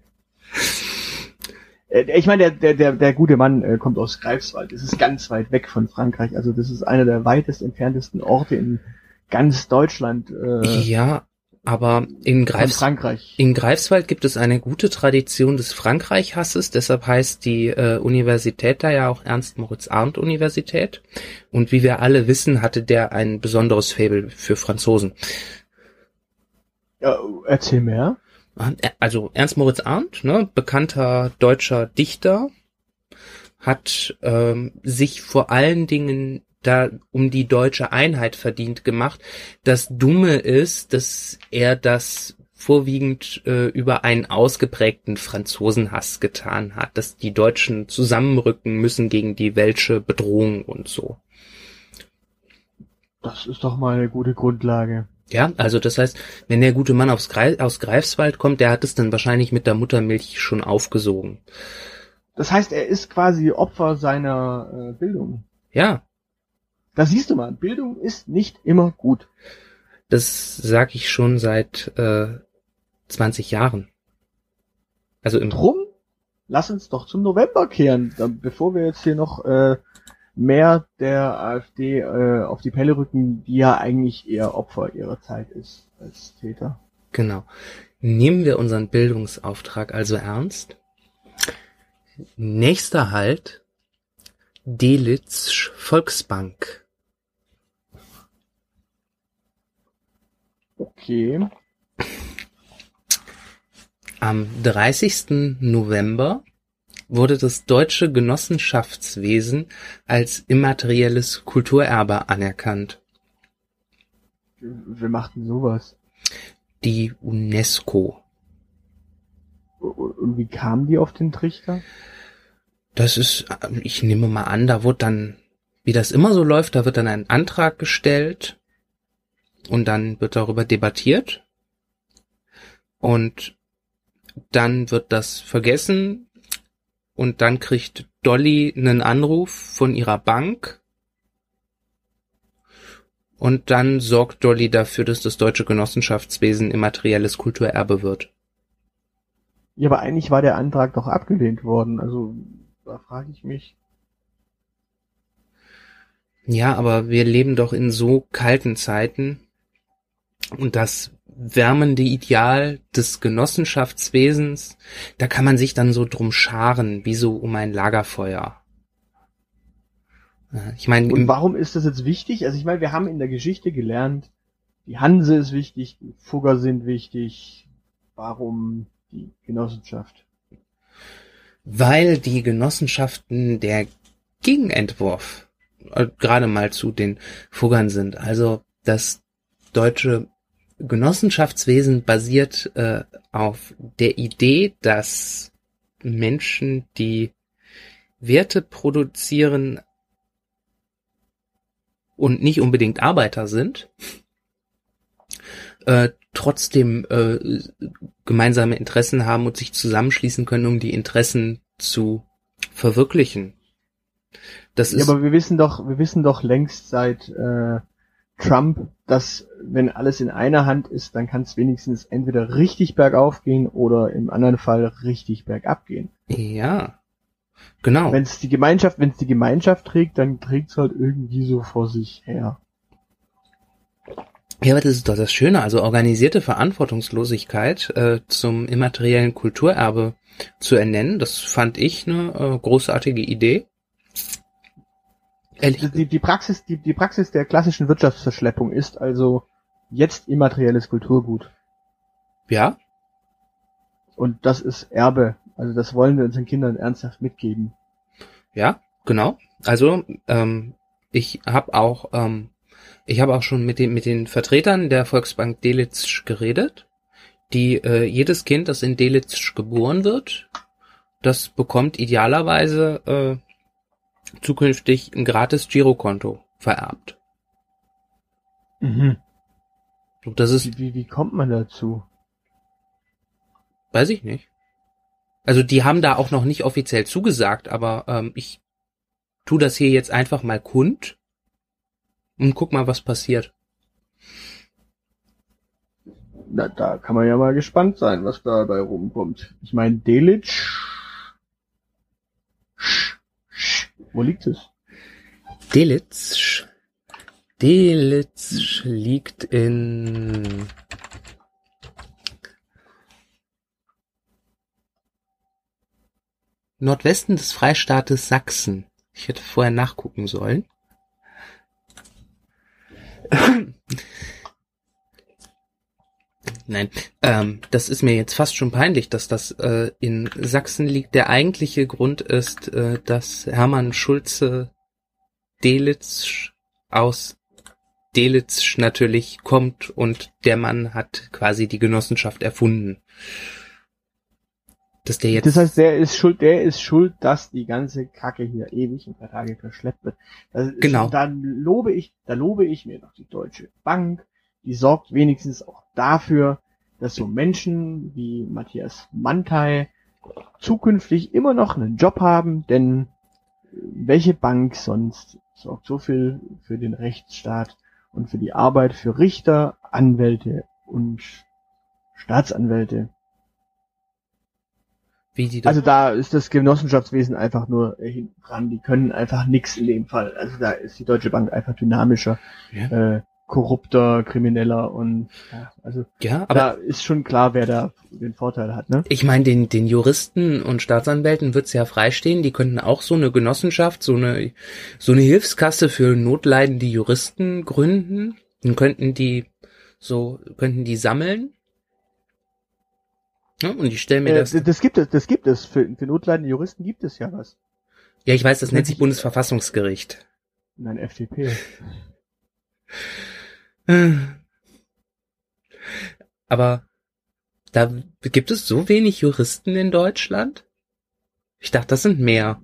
Äh, ich meine, der, der, der, der gute Mann äh, kommt aus Greifswald. Das ist ganz weit weg von Frankreich. Also das ist einer der weitest entferntesten Orte in ganz Deutschland äh, Ja, aber in Greifs in Greifswald gibt es eine gute Tradition des Frankreich-Hasses, deshalb heißt die äh, Universität da ja auch Ernst-Moritz-Arndt-Universität. Und wie wir alle wissen, hatte der ein besonderes Faible für Franzosen. Ja, erzähl mehr. Also Ernst Moritz Arndt, ne, bekannter deutscher Dichter, hat ähm, sich vor allen Dingen da um die deutsche Einheit verdient gemacht. Das Dumme ist, dass er das vorwiegend äh, über einen ausgeprägten Franzosenhass getan hat, dass die Deutschen zusammenrücken müssen gegen die welsche Bedrohung und so. Das ist doch mal eine gute Grundlage. Ja, also das heißt, wenn der gute Mann aufs Greif, aus Greifswald kommt, der hat es dann wahrscheinlich mit der Muttermilch schon aufgesogen. Das heißt, er ist quasi Opfer seiner äh, Bildung. Ja, Da siehst du mal, Bildung ist nicht immer gut. das sag ich schon seit äh, 20 Jahren. Also im Drum, lass uns doch zum November kehren, dann, bevor wir jetzt hier noch äh, mehr der AfD äh, auf die Pelle rücken, die ja eigentlich eher Opfer ihrer Zeit ist als Täter. genau. Nehmen wir unseren Bildungsauftrag also ernst. Nächster Halt Delitzsch Volksbank. Okay. Am 30. November wurde das deutsche Genossenschaftswesen als immaterielles Kulturerbe anerkannt. Wer macht denn sowas? Die UNESCO. Und wie kamen die auf den Trichter? Das ist, ich nehme mal an, da wird dann, wie das immer so läuft, da wird dann ein Antrag gestellt und dann wird darüber debattiert und dann wird das vergessen und dann kriegt Dolly einen Anruf von ihrer Bank und dann sorgt Dolly dafür, dass das deutsche Genossenschaftswesen immaterielles Kulturerbe wird. Ja, aber eigentlich war der Antrag doch abgelehnt worden. Also da frage ich mich. Ja, aber wir leben doch in so kalten Zeiten und das wärmende Ideal des Genossenschaftswesens, da kann man sich dann so drum scharen, wie so um ein Lagerfeuer. Ich meine, und warum ist das jetzt wichtig? Also ich meine, wir haben in der Geschichte gelernt, die Hanse ist wichtig, die Fugger sind wichtig. Warum die Genossenschaft? weil die Genossenschaften der Gegenentwurf äh, gerade mal zu den Fuggern sind. Also das deutsche Genossenschaftswesen basiert äh, auf der Idee, dass Menschen, die Werte produzieren und nicht unbedingt Arbeiter sind, äh, trotzdem äh, gemeinsame Interessen haben und sich zusammenschließen können, um die Interessen zu verwirklichen. Das ist ja, aber wir wissen doch, wir wissen doch längst seit äh, Trump, dass wenn alles in einer Hand ist, dann kann es wenigstens entweder richtig bergauf gehen oder im anderen Fall richtig bergab gehen. Ja, genau. Wenn es die Gemeinschaft, wenn es die Gemeinschaft trägt, dann trägt es halt irgendwie so vor sich her. Ja, aber das ist doch das Schöne, also organisierte Verantwortungslosigkeit äh, zum immateriellen Kulturerbe zu ernennen, das fand ich eine äh, großartige Idee. Die, die, Praxis, die, die Praxis der klassischen Wirtschaftsverschleppung ist also jetzt immaterielles Kulturgut. Ja. Und das ist Erbe. Also das wollen wir unseren Kindern ernsthaft mitgeben. Ja, genau. Also ähm, ich habe auch ähm, ich habe auch schon mit den, mit den Vertretern der Volksbank Delitzsch geredet, die äh, jedes Kind, das in Delitzsch geboren wird, das bekommt idealerweise äh, zukünftig ein gratis Girokonto vererbt. Mhm. Das ist. Wie, wie, wie kommt man dazu? Weiß ich nicht. Also die haben da auch noch nicht offiziell zugesagt, aber ähm, ich tu das hier jetzt einfach mal kund und guck mal, was passiert. Na, da kann man ja mal gespannt sein, was dabei rumkommt. Ich meine, Delitzsch. Wo liegt es? Delitzsch. Delitzsch liegt in Nordwesten des Freistaates Sachsen. Ich hätte vorher nachgucken sollen. Nein, ähm, das ist mir jetzt fast schon peinlich, dass das äh, in Sachsen liegt. Der eigentliche Grund ist, äh, dass Hermann Schulze Delitzsch aus Delitzsch natürlich kommt und der Mann hat quasi die Genossenschaft erfunden dass der jetzt. Das heißt, der ist schuld, der ist schuld, dass die ganze Kacke hier ewig paar Tage verschleppt wird. genau. Da lobe ich, da lobe ich mir noch die Deutsche Bank, die sorgt wenigstens auch dafür, dass so Menschen wie Matthias Mantei zukünftig immer noch einen Job haben, denn welche Bank sonst sorgt so viel für den Rechtsstaat und für die Arbeit für Richter, Anwälte und Staatsanwälte. Also da ist das Genossenschaftswesen einfach nur hinten dran. Die können einfach nix in dem Fall. Also da ist die Deutsche Bank einfach dynamischer, ja. äh, korrupter, krimineller und ja, also ja, aber da ist schon klar, wer da den Vorteil hat. Ne? Ich meine, den, den Juristen und Staatsanwälten wird's ja freistehen. Die könnten auch so eine Genossenschaft, so eine so eine Hilfskasse für notleidende Juristen gründen. Dann könnten die so könnten die sammeln ja, und ich stelle mir äh, das. Das gibt es, das gibt es. Für, für notleidende Juristen gibt es ja was. Ja, ich weiß, das, das nennt sich Bundesverfassungsgericht. Nein, FDP. *laughs* Aber da gibt es so wenig Juristen in Deutschland? Ich dachte, das sind mehr.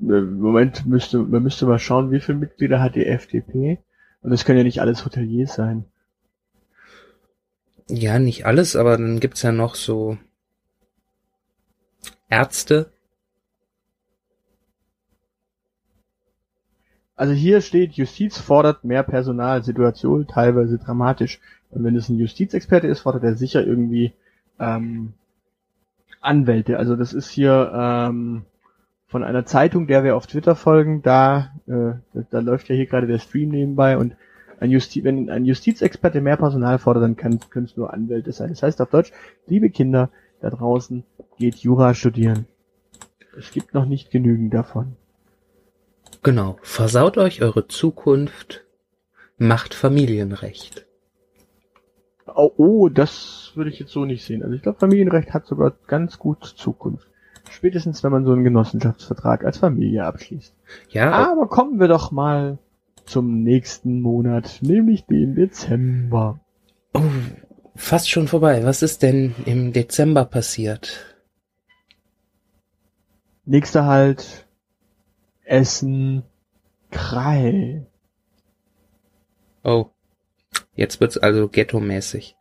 Äh, Moment, müsste, man müsste mal schauen, wie viele Mitglieder hat die FDP. Und es können ja nicht alles Hoteliers sein. Ja, nicht alles, aber dann gibt's ja noch so Ärzte. Also hier steht, Justiz fordert mehr Personal, Situation teilweise dramatisch. Und wenn es ein Justizexperte ist, fordert er sicher irgendwie ähm, Anwälte. Also das ist hier ähm, von einer Zeitung, der wir auf Twitter folgen. Da, äh, da, läuft ja hier gerade der Stream nebenbei und ein Justi wenn ein Justizexperte mehr Personal fordert, dann können es nur Anwälte sein. Das heißt auf Deutsch, liebe Kinder da draußen, geht Jura studieren. Es gibt noch nicht genügend davon. Genau. Versaut euch eure Zukunft, macht Familienrecht. Oh, oh, das würde ich jetzt so nicht sehen. Also ich glaube, Familienrecht hat sogar ganz gut Zukunft. Spätestens, wenn man so einen Genossenschaftsvertrag als Familie abschließt. Ja, Aber kommen wir doch mal zum nächsten Monat, nämlich den Dezember. oh, fast schon vorbei. Was ist denn im Dezember passiert? Nächster Halt, Essen, Krei. Oh, jetzt wird's also ghetto-mäßig.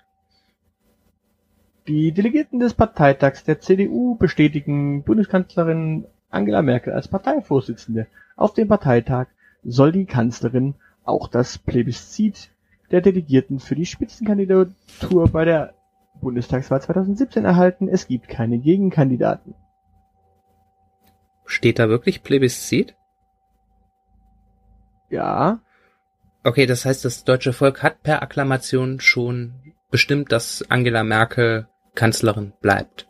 Die Delegierten des Parteitags der CDU bestätigen Bundeskanzlerin Angela Merkel als Parteivorsitzende. Auf dem Parteitag soll die Kanzlerin auch das Plebiszit der Delegierten für die Spitzenkandidatur bei der Bundestagswahl 2017 erhalten. Es gibt keine Gegenkandidaten. Steht da wirklich Plebiszit? Ja, Okay, das heißt, das deutsche Volk hat per Akklamation schon bestimmt, dass Angela Merkel Kanzlerin bleibt.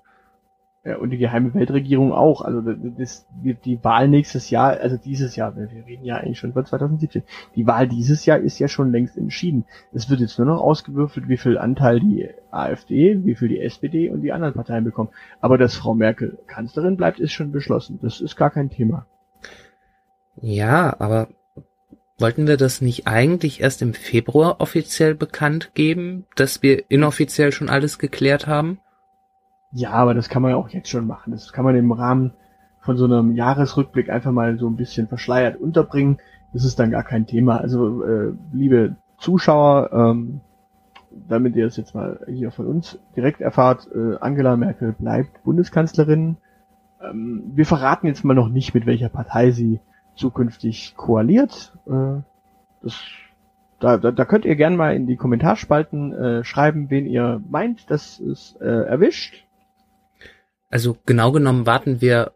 Ja, und die geheime Weltregierung auch. Also das, die, die Wahl nächstes Jahr, also dieses Jahr, wir reden ja eigentlich schon von 2017. Die Wahl dieses Jahr ist ja schon längst entschieden. Es wird jetzt nur noch ausgewürfelt, wie viel Anteil die AfD, wie viel die SPD und die anderen Parteien bekommen. Aber dass Frau Merkel Kanzlerin bleibt, ist schon beschlossen. Das ist gar kein Thema. Ja, aber wollten wir das nicht eigentlich erst im Februar offiziell bekannt geben, dass wir inoffiziell schon alles geklärt haben? Ja, aber das kann man ja auch jetzt schon machen. Das kann man im Rahmen von so einem Jahresrückblick einfach mal so ein bisschen verschleiert unterbringen. Das ist dann gar kein Thema. Also, äh, liebe Zuschauer, ähm, damit ihr es jetzt mal hier von uns direkt erfahrt, äh, Angela Merkel bleibt Bundeskanzlerin. Ähm, wir verraten jetzt mal noch nicht, mit welcher Partei sie zukünftig koaliert. Äh, das, da, da, da könnt ihr gern mal in die Kommentarspalten äh, schreiben, wen ihr meint, dass es äh, erwischt. Also genau genommen warten wir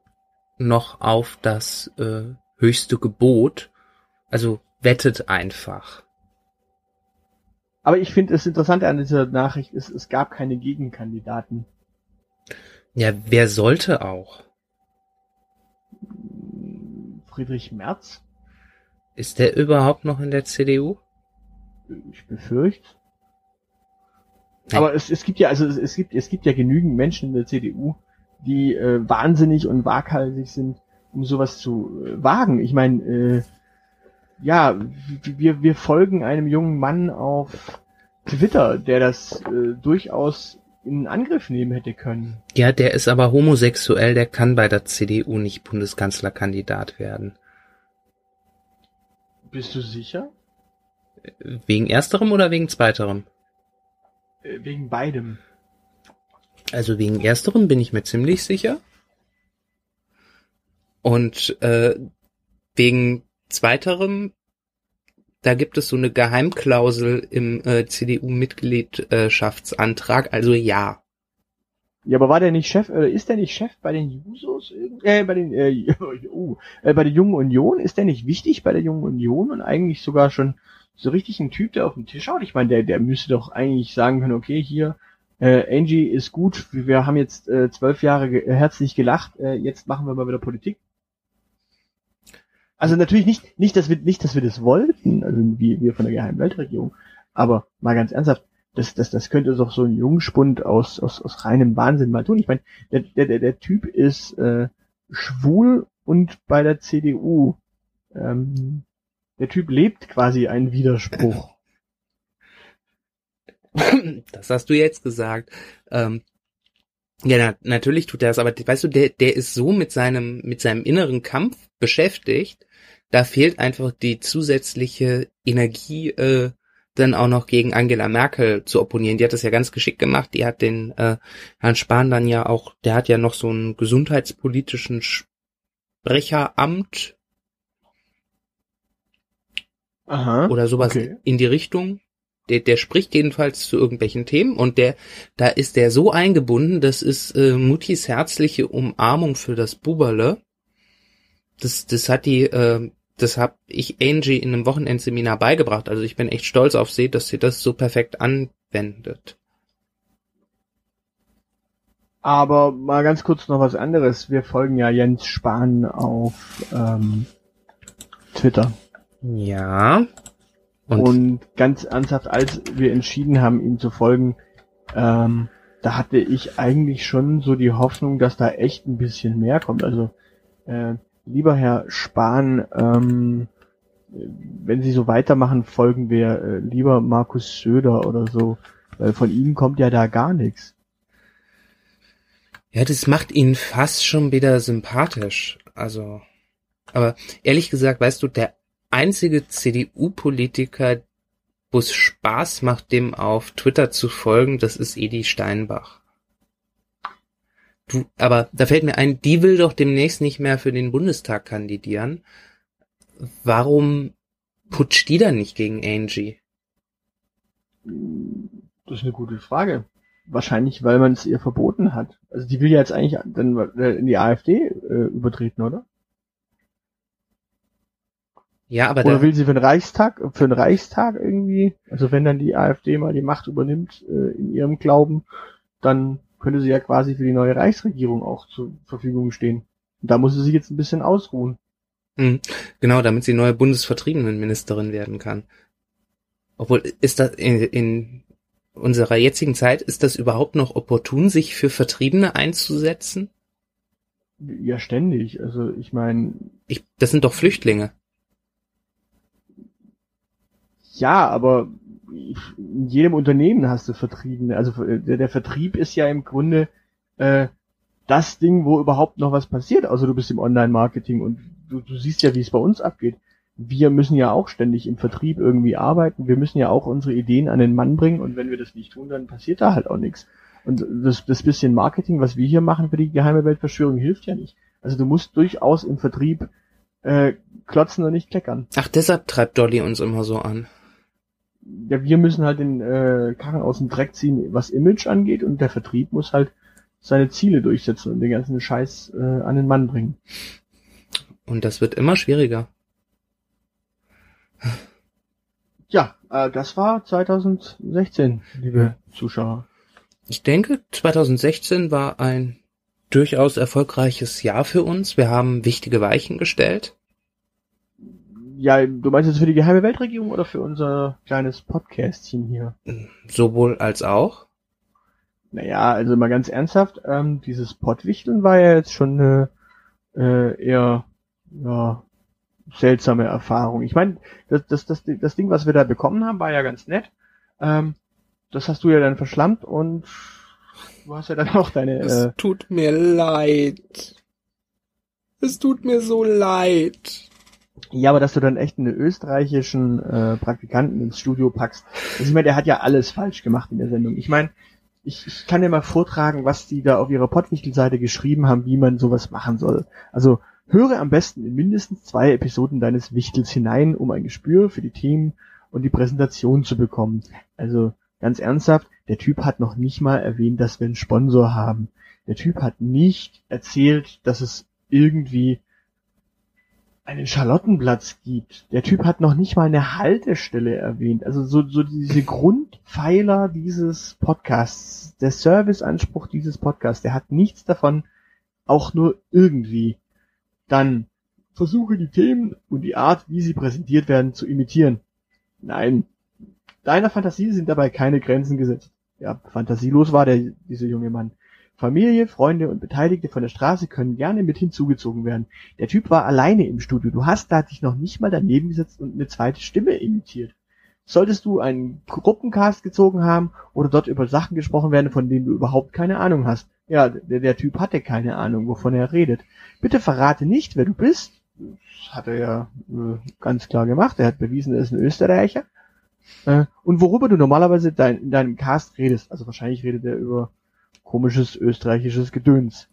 noch auf das äh, höchste Gebot. Also wettet einfach. Aber ich finde, das Interessante an dieser Nachricht ist, es gab keine Gegenkandidaten. Ja, wer sollte auch? Friedrich Merz, Ist der überhaupt noch in der CDU? ich befürchte. Nein. Aber es, es gibt ja, also es, es gibt, es gibt ja genügend Menschen in der CDU, die äh, wahnsinnig und waghalsig sind, um sowas zu äh, wagen. Ich meine, äh, ja, wir, wir folgen einem jungen Mann auf Twitter, der das äh, durchaus in Angriff nehmen hätte können. Ja, der ist aber homosexuell, der kann bei der CDU nicht Bundeskanzlerkandidat werden. Bist du sicher? Wegen ersterem oder wegen zweiterem? Äh, wegen beidem. Also wegen ersterem bin ich mir ziemlich sicher. Und äh, wegen zweiterem, da gibt es so eine Geheimklausel im äh, CDU-Mitgliedschaftsantrag, also ja. Ja, aber war der nicht Chef, äh, ist der nicht Chef bei den Jusos? Äh, bei den, äh, uh, *laughs* äh, bei der Jungen Union? Ist der nicht wichtig bei der Jungen Union und eigentlich sogar schon so richtig ein Typ, der auf den Tisch schaut? Ich meine, der, der müsste doch eigentlich sagen können, okay, hier, äh, Angie ist gut, wir haben jetzt äh, zwölf Jahre ge äh, herzlich gelacht, äh, jetzt machen wir mal wieder Politik. Also natürlich nicht, nicht, dass wir, nicht, dass wir das wollten, also wie wir von der geheimen Weltregierung, aber mal ganz ernsthaft, das, das, das könnte doch so ein Jungspund aus, aus, aus reinem Wahnsinn mal tun. Ich meine, der, der, der, der Typ ist äh, schwul und bei der CDU. Ähm, der Typ lebt quasi einen Widerspruch. *clears throat* das hast du jetzt gesagt. Ähm, ja, na, natürlich tut er das, aber weißt du, der, der ist so mit seinem, mit seinem inneren Kampf beschäftigt, da fehlt einfach die zusätzliche Energie, äh, dann auch noch gegen Angela Merkel zu opponieren. Die hat das ja ganz geschickt gemacht. Die hat den äh, Herrn Spahn dann ja auch, der hat ja noch so einen gesundheitspolitischen Sprecheramt Aha. oder sowas okay. in die Richtung. Der, der spricht jedenfalls zu irgendwelchen Themen und der, da ist der so eingebunden, das ist äh, Mutis herzliche Umarmung für das Buberle. Das, das hat die, äh, das hab ich Angie in einem Wochenendseminar beigebracht. Also ich bin echt stolz auf sie, dass sie das so perfekt anwendet. Aber mal ganz kurz noch was anderes. Wir folgen ja Jens Spahn auf ähm, Twitter. Ja. Und, Und, ganz ernsthaft, als wir entschieden haben, ihm zu folgen, ähm, da hatte ich eigentlich schon so die Hoffnung, dass da echt ein bisschen mehr kommt. Also, äh, lieber Herr Spahn, ähm, wenn Sie so weitermachen, folgen wir äh, lieber Markus Söder oder so, weil von ihm kommt ja da gar nichts. ja, das macht ihn fast schon wieder sympathisch. Also, aber ehrlich gesagt, weißt du, der einzige CDU-Politiker, wo es Spaß macht, dem auf Twitter zu folgen, das ist Edi Steinbach. Du, aber da fällt mir ein, die will doch demnächst nicht mehr für den Bundestag kandidieren. Warum putscht die dann nicht gegen Angie? Das ist eine gute Frage. Wahrscheinlich, weil man es ihr verboten hat. Also die will ja jetzt eigentlich dann in die AfD äh, übertreten, oder? Ja, aber Oder will sie für den Reichstag, für den Reichstag irgendwie, also wenn dann die AfD mal die Macht übernimmt äh, in ihrem Glauben, dann könnte sie ja quasi für die neue Reichsregierung auch zur Verfügung stehen. Und da muss sie sich jetzt ein bisschen ausruhen. Hm, genau, damit sie neue Bundesvertriebenenministerin werden kann. Obwohl, ist das in, in unserer jetzigen Zeit, ist das überhaupt noch opportun, sich für Vertriebene einzusetzen? Ja, ständig. Also ich meine, Ich, das sind doch Flüchtlinge. Ja, aber in jedem Unternehmen hast du Vertriebene. Also der, der Vertrieb ist ja im Grunde äh, das Ding, wo überhaupt noch was passiert. Also du bist im Online-Marketing und du, du siehst ja, wie es bei uns abgeht. Wir müssen ja auch ständig im Vertrieb irgendwie arbeiten. Wir müssen ja auch unsere Ideen an den Mann bringen und wenn wir das nicht tun, dann passiert da halt auch nichts. Und das, das bisschen Marketing, was wir hier machen für die geheime Weltverschwörung, hilft ja nicht. Also du musst durchaus im Vertrieb äh, klotzen und nicht kleckern. Ach, deshalb treibt Dolly uns immer so an. Ja, wir müssen halt den äh, Karren aus dem Dreck ziehen, was Image angeht und der Vertrieb muss halt seine Ziele durchsetzen und den ganzen Scheiß äh, an den Mann bringen. Und das wird immer schwieriger. Ja, äh, das war 2016, liebe Zuschauer. Ich denke, 2016 war ein durchaus erfolgreiches Jahr für uns. Wir haben wichtige Weichen gestellt. Ja, du meinst jetzt für die geheime Weltregierung oder für unser kleines Podcastchen hier? Sowohl als auch. Naja, also mal ganz ernsthaft, ähm, dieses Pottwichteln war ja jetzt schon eine äh, eher ja, seltsame Erfahrung. Ich meine, das, das, das, das Ding, was wir da bekommen haben, war ja ganz nett. Ähm, das hast du ja dann verschlammt und du hast ja dann auch deine... Äh, tut mir leid. Es tut mir so leid. Ja, aber dass du dann echt einen österreichischen äh, Praktikanten ins Studio packst. Also ich meine, der hat ja alles falsch gemacht in der Sendung. Ich meine, ich, ich kann dir mal vortragen, was die da auf ihrer Pottwichtel-Seite geschrieben haben, wie man sowas machen soll. Also höre am besten in mindestens zwei Episoden deines Wichtels hinein, um ein Gespür für die Themen und die Präsentation zu bekommen. Also ganz ernsthaft, der Typ hat noch nicht mal erwähnt, dass wir einen Sponsor haben. Der Typ hat nicht erzählt, dass es irgendwie einen Charlottenplatz gibt. Der Typ hat noch nicht mal eine Haltestelle erwähnt. Also so, so diese Grundpfeiler dieses Podcasts, der Serviceanspruch dieses Podcasts, der hat nichts davon, auch nur irgendwie. Dann versuche die Themen und die Art, wie sie präsentiert werden, zu imitieren. Nein. Deiner Fantasie sind dabei keine Grenzen gesetzt. Ja, fantasielos war der, dieser junge Mann. Familie, Freunde und Beteiligte von der Straße können gerne mit hinzugezogen werden. Der Typ war alleine im Studio. Du hast da dich noch nicht mal daneben gesetzt und eine zweite Stimme imitiert. solltest du einen Gruppencast gezogen haben oder dort über Sachen gesprochen werden, von denen du überhaupt keine Ahnung hast. Ja, der, der Typ hatte keine Ahnung, wovon er redet. Bitte verrate nicht, wer du bist. Das hat er ja äh, ganz klar gemacht. Er hat bewiesen, er ist ein Österreicher. Äh, und worüber du normalerweise dein, in deinem Cast redest. Also wahrscheinlich redet er über komisches österreichisches Gedöns.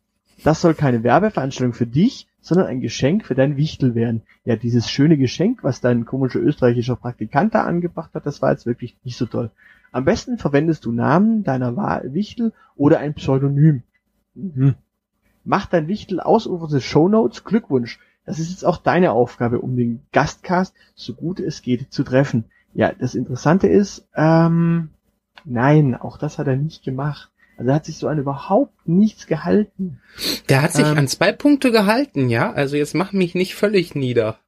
Das soll keine Werbeveranstaltung für dich, sondern ein Geschenk für dein Wichtel werden. Ja, dieses schöne Geschenk, was dein komischer österreichischer Praktikant da angebracht hat, das war jetzt wirklich nicht so toll. Am besten verwendest du Namen deiner Wichtel oder ein Pseudonym. Mhm. Mach dein Wichtel ausufernde Shownotes. Glückwunsch. Das ist jetzt auch deine Aufgabe, um den Gastcast so gut es geht zu treffen. Ja, das Interessante ist, ähm, nein, auch das hat er nicht gemacht. Also er hat sich so an überhaupt nichts gehalten. Der hat sich ähm, an zwei Punkte gehalten, ja? Also jetzt mach mich nicht völlig nieder.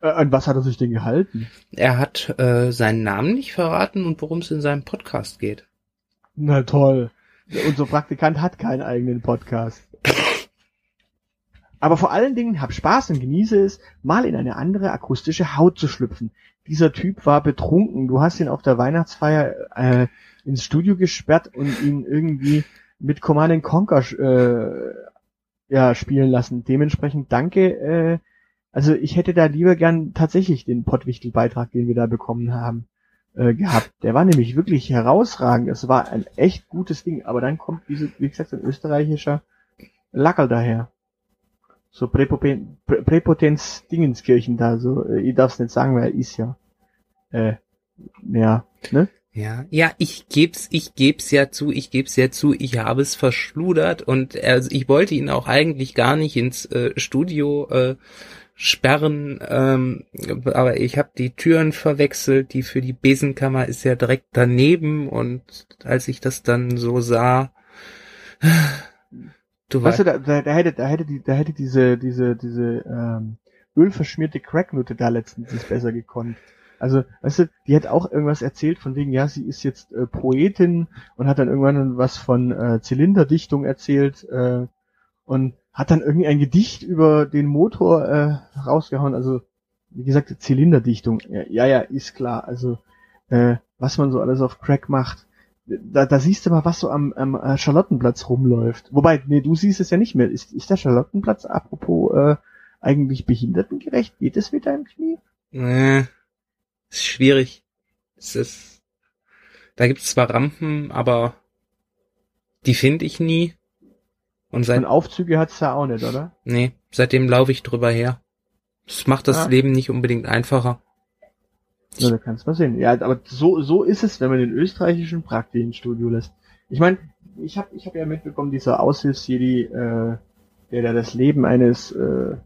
Äh, an was hat er sich denn gehalten? Er hat äh, seinen Namen nicht verraten und worum es in seinem Podcast geht. Na toll. Unser Praktikant hat keinen eigenen Podcast. Aber vor allen Dingen hab Spaß und genieße es, mal in eine andere akustische Haut zu schlüpfen. Dieser Typ war betrunken. Du hast ihn auf der Weihnachtsfeier äh, ins Studio gesperrt und ihn irgendwie mit Command Conquer äh, ja, spielen lassen. Dementsprechend danke. Äh, also ich hätte da lieber gern tatsächlich den Pottwichtel-Beitrag, den wir da bekommen haben, äh, gehabt. Der war nämlich wirklich herausragend. Es war ein echt gutes Ding. Aber dann kommt diese, wie gesagt, ein österreichischer Lackerl daher. So Präpoten, Präpotenz Dingenskirchen da. So, äh, ich darf es nicht sagen, weil er ist ja. Äh, ja, ne? Ja, ja, ich geb's, ich geb's ja zu, ich geb's ja zu, ich habe es verschludert und also ich wollte ihn auch eigentlich gar nicht ins äh, Studio äh, sperren, ähm, aber ich habe die Türen verwechselt, die für die Besenkammer ist ja direkt daneben und als ich das dann so sah, du weißt du, da, da, da hätte, da hätte die, da hätte diese, diese, diese ähm, ölverschmierte Cracknutte da letztens besser gekonnt. Also, weißt du, die hat auch irgendwas erzählt von wegen, ja, sie ist jetzt äh, Poetin und hat dann irgendwann was von äh, Zylinderdichtung erzählt äh, und hat dann irgendwie ein Gedicht über den Motor äh, rausgehauen. Also, wie gesagt, Zylinderdichtung. Ja, ja, ja ist klar. Also, äh, was man so alles auf Crack macht. Da, da siehst du mal, was so am, am äh, Charlottenplatz rumläuft. Wobei, nee, du siehst es ja nicht mehr. Ist, ist der Charlottenplatz, apropos, äh, eigentlich behindertengerecht? Geht es mit deinem Knie? Nee, ist schwierig. Es ist, da gibt's zwar Rampen, aber die finde ich nie. Und, seit, Und Aufzüge hat's da auch nicht, oder? Nee, seitdem laufe ich drüber her. Das macht das ja. Leben nicht unbedingt einfacher. Ja, da kannst mal sehen. Ja, aber so, so ist es, wenn man den österreichischen Prakti ins Studio lässt. Ich meine, ich habe ich hab ja mitbekommen, dieser Aushilfsjedi, äh, der da das Leben eines äh,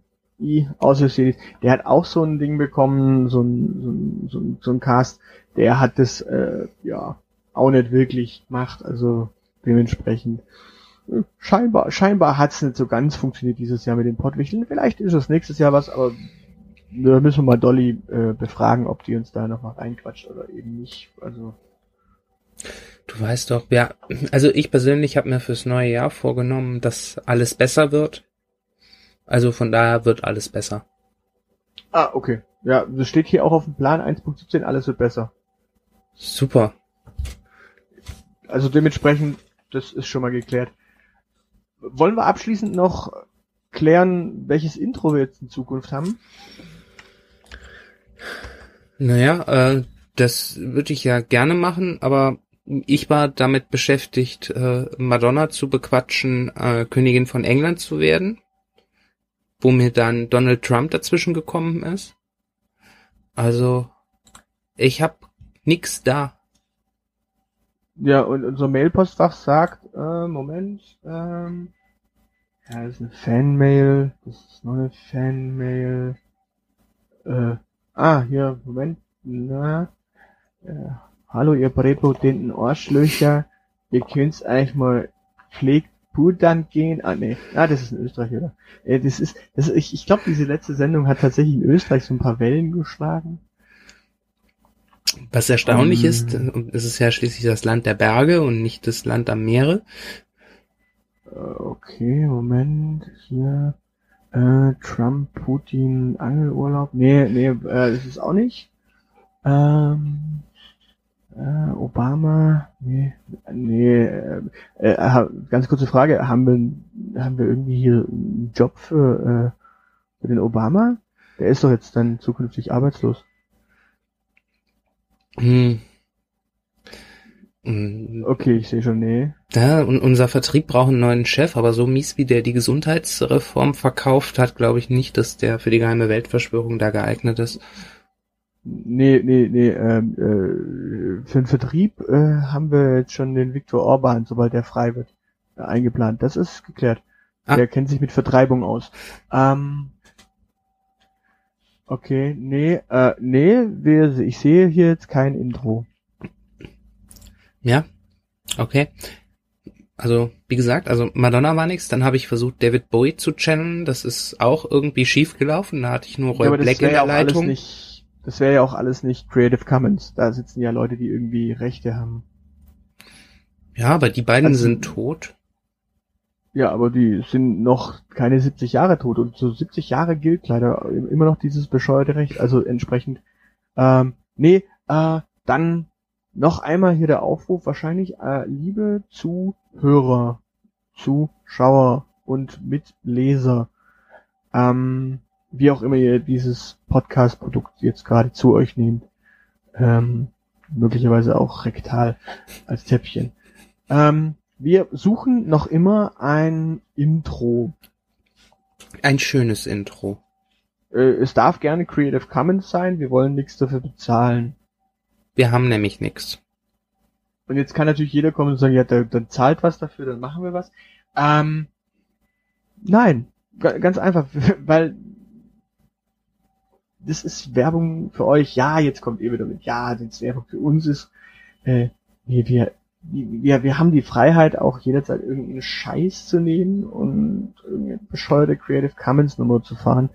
I Aushilfsjedi, der hat auch so ein Ding bekommen, so ein, so ein, so ein, so ein Cast, der hat das äh, ja auch nicht wirklich gemacht, also dementsprechend scheinbar, scheinbar hat's nicht so ganz funktioniert dieses Jahr mit den Pottwichteln. Vielleicht ist es nächstes Jahr was, aber da müssen wir mal Dolly äh, befragen, ob die uns da noch mal reinquatscht oder eben nicht. Also Du weißt doch, ja, also ich persönlich habe mir fürs neue Jahr vorgenommen, dass alles besser wird. Also von daher wird alles besser. Ah, okay. Ja, das steht hier auch auf dem Plan 1.17, alles wird besser. Super. Also dementsprechend, das ist schon mal geklärt. Wollen wir abschließend noch klären, welches Intro wir jetzt in Zukunft haben? Naja, äh, das würde ich ja gerne machen, aber ich war damit beschäftigt, äh, Madonna zu bequatschen, äh, Königin von England zu werden, wo mir dann Donald Trump dazwischen gekommen ist. Also, ich hab nix da. Ja, und unser Mailpostfach sagt, äh, Moment, ähm, ja, das ist eine Fanmail, das ist noch eine Fanmail, äh, ah, hier, Moment, na, äh, hallo ihr präpotenten Arschlöcher, ihr könnt's eigentlich mal pflegt Pudern gehen, ah, nee, ah, das ist in Österreich, oder? Äh, das ist, das, ich, ich glaube, diese letzte Sendung hat tatsächlich in Österreich so ein paar Wellen geschlagen. Was erstaunlich um, ist, es ist ja schließlich das Land der Berge und nicht das Land am Meere. Äh, okay, Moment, hier. Äh, Trump, Putin, Angelurlaub. Nee, nee, äh, das ist auch nicht. Ähm, Äh, Obama, nee, nee, äh, äh, ganz kurze Frage, haben wir, haben wir irgendwie hier einen Job für, äh, für den Obama? Der ist doch jetzt dann zukünftig arbeitslos. Hm. Okay, ich sehe schon, nee. Ja, und unser Vertrieb braucht einen neuen Chef, aber so mies wie der die Gesundheitsreform verkauft hat, glaube ich nicht, dass der für die geheime Weltverschwörung da geeignet ist. Nee, nee, nee, ähm, äh, für den Vertrieb äh, haben wir jetzt schon den Viktor Orban, sobald er frei wird, äh, eingeplant. Das ist geklärt. Ah. Der kennt sich mit Vertreibung aus. Ähm, okay, nee, äh, nee, wir, ich sehe hier jetzt kein Intro. Ja, okay. Also, wie gesagt, also Madonna war nix, dann habe ich versucht, David Bowie zu channeln, das ist auch irgendwie schief gelaufen, da hatte ich nur Roy ja, Black in der Leitung. Nicht das wäre ja auch alles nicht Creative Commons. Da sitzen ja Leute, die irgendwie Rechte haben. Ja, aber die beiden also, sind tot. Ja, aber die sind noch keine 70 Jahre tot und so 70 Jahre gilt leider immer noch dieses bescheuerte Recht. Also entsprechend, ähm, nee, äh, dann noch einmal hier der Aufruf wahrscheinlich, äh, liebe Zuhörer, Zuschauer und Mitleser, ähm, wie auch immer ihr dieses Podcast-Produkt jetzt gerade zu euch nehmt, ähm, möglicherweise auch rektal als Täppchen. Ähm, wir suchen noch immer ein Intro. Ein schönes Intro. Äh, es darf gerne Creative Commons sein, wir wollen nichts dafür bezahlen. Wir haben nämlich nichts. Und jetzt kann natürlich jeder kommen und sagen, ja, dann zahlt was dafür, dann machen wir was. Ähm, nein, ganz einfach, *laughs* weil das ist Werbung für euch. Ja, jetzt kommt ihr wieder mit, ja, das ist Werbung für uns ist. Äh, nee, wir, wir, wir haben die Freiheit, auch jederzeit irgendeinen Scheiß zu nehmen und irgendeine bescheuerte Creative Commons Nummer zu fahren.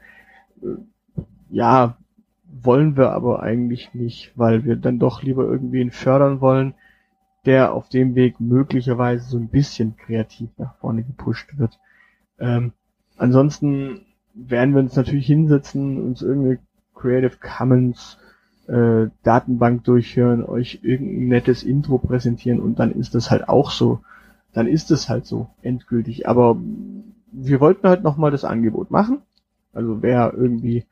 Äh, ja, wollen wir aber eigentlich nicht, weil wir dann doch lieber irgendwen fördern wollen, der auf dem Weg möglicherweise so ein bisschen kreativ nach vorne gepusht wird. Ähm, ansonsten werden wir uns natürlich hinsetzen, uns irgendeine Creative Commons äh, Datenbank durchhören, euch irgendein nettes Intro präsentieren und dann ist das halt auch so. Dann ist es halt so endgültig. Aber wir wollten halt nochmal das Angebot machen. Also wer irgendwie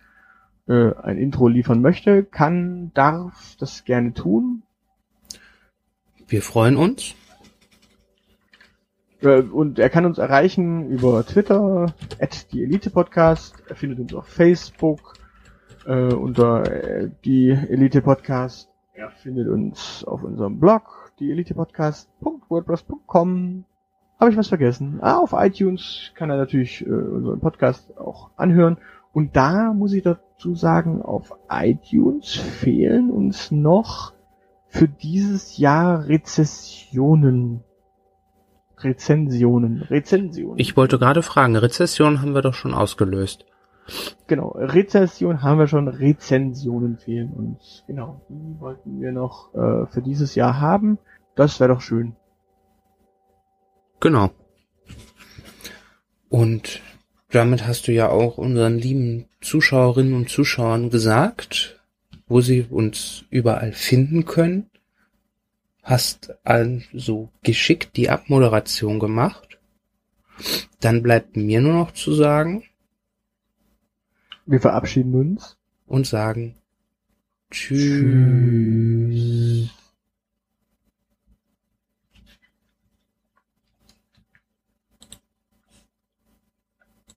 äh, ein Intro liefern möchte, kann, darf das gerne tun. Wir freuen uns. Äh, und er kann uns erreichen über Twitter, at die Elite Podcast. Er findet uns auf Facebook, äh, unter äh, die Elite Podcast. Er findet uns auf unserem Blog, die Elite Podcast.wordpress.com. Habe ich was vergessen? Ah, auf iTunes kann er natürlich äh, unseren Podcast auch anhören. Und da muss ich dazu sagen, auf iTunes fehlen uns noch für dieses Jahr Rezessionen. Rezensionen. Rezensionen. Ich wollte gerade fragen, Rezession haben wir doch schon ausgelöst. Genau, Rezession haben wir schon, Rezensionen fehlen uns. Genau, die wollten wir noch äh, für dieses Jahr haben. Das wäre doch schön. Genau. Und damit hast du ja auch unseren lieben Zuschauerinnen und Zuschauern gesagt, wo sie uns überall finden können. Hast also geschickt die Abmoderation gemacht. Dann bleibt mir nur noch zu sagen, wir verabschieden uns und sagen Tschüss. Tschüss.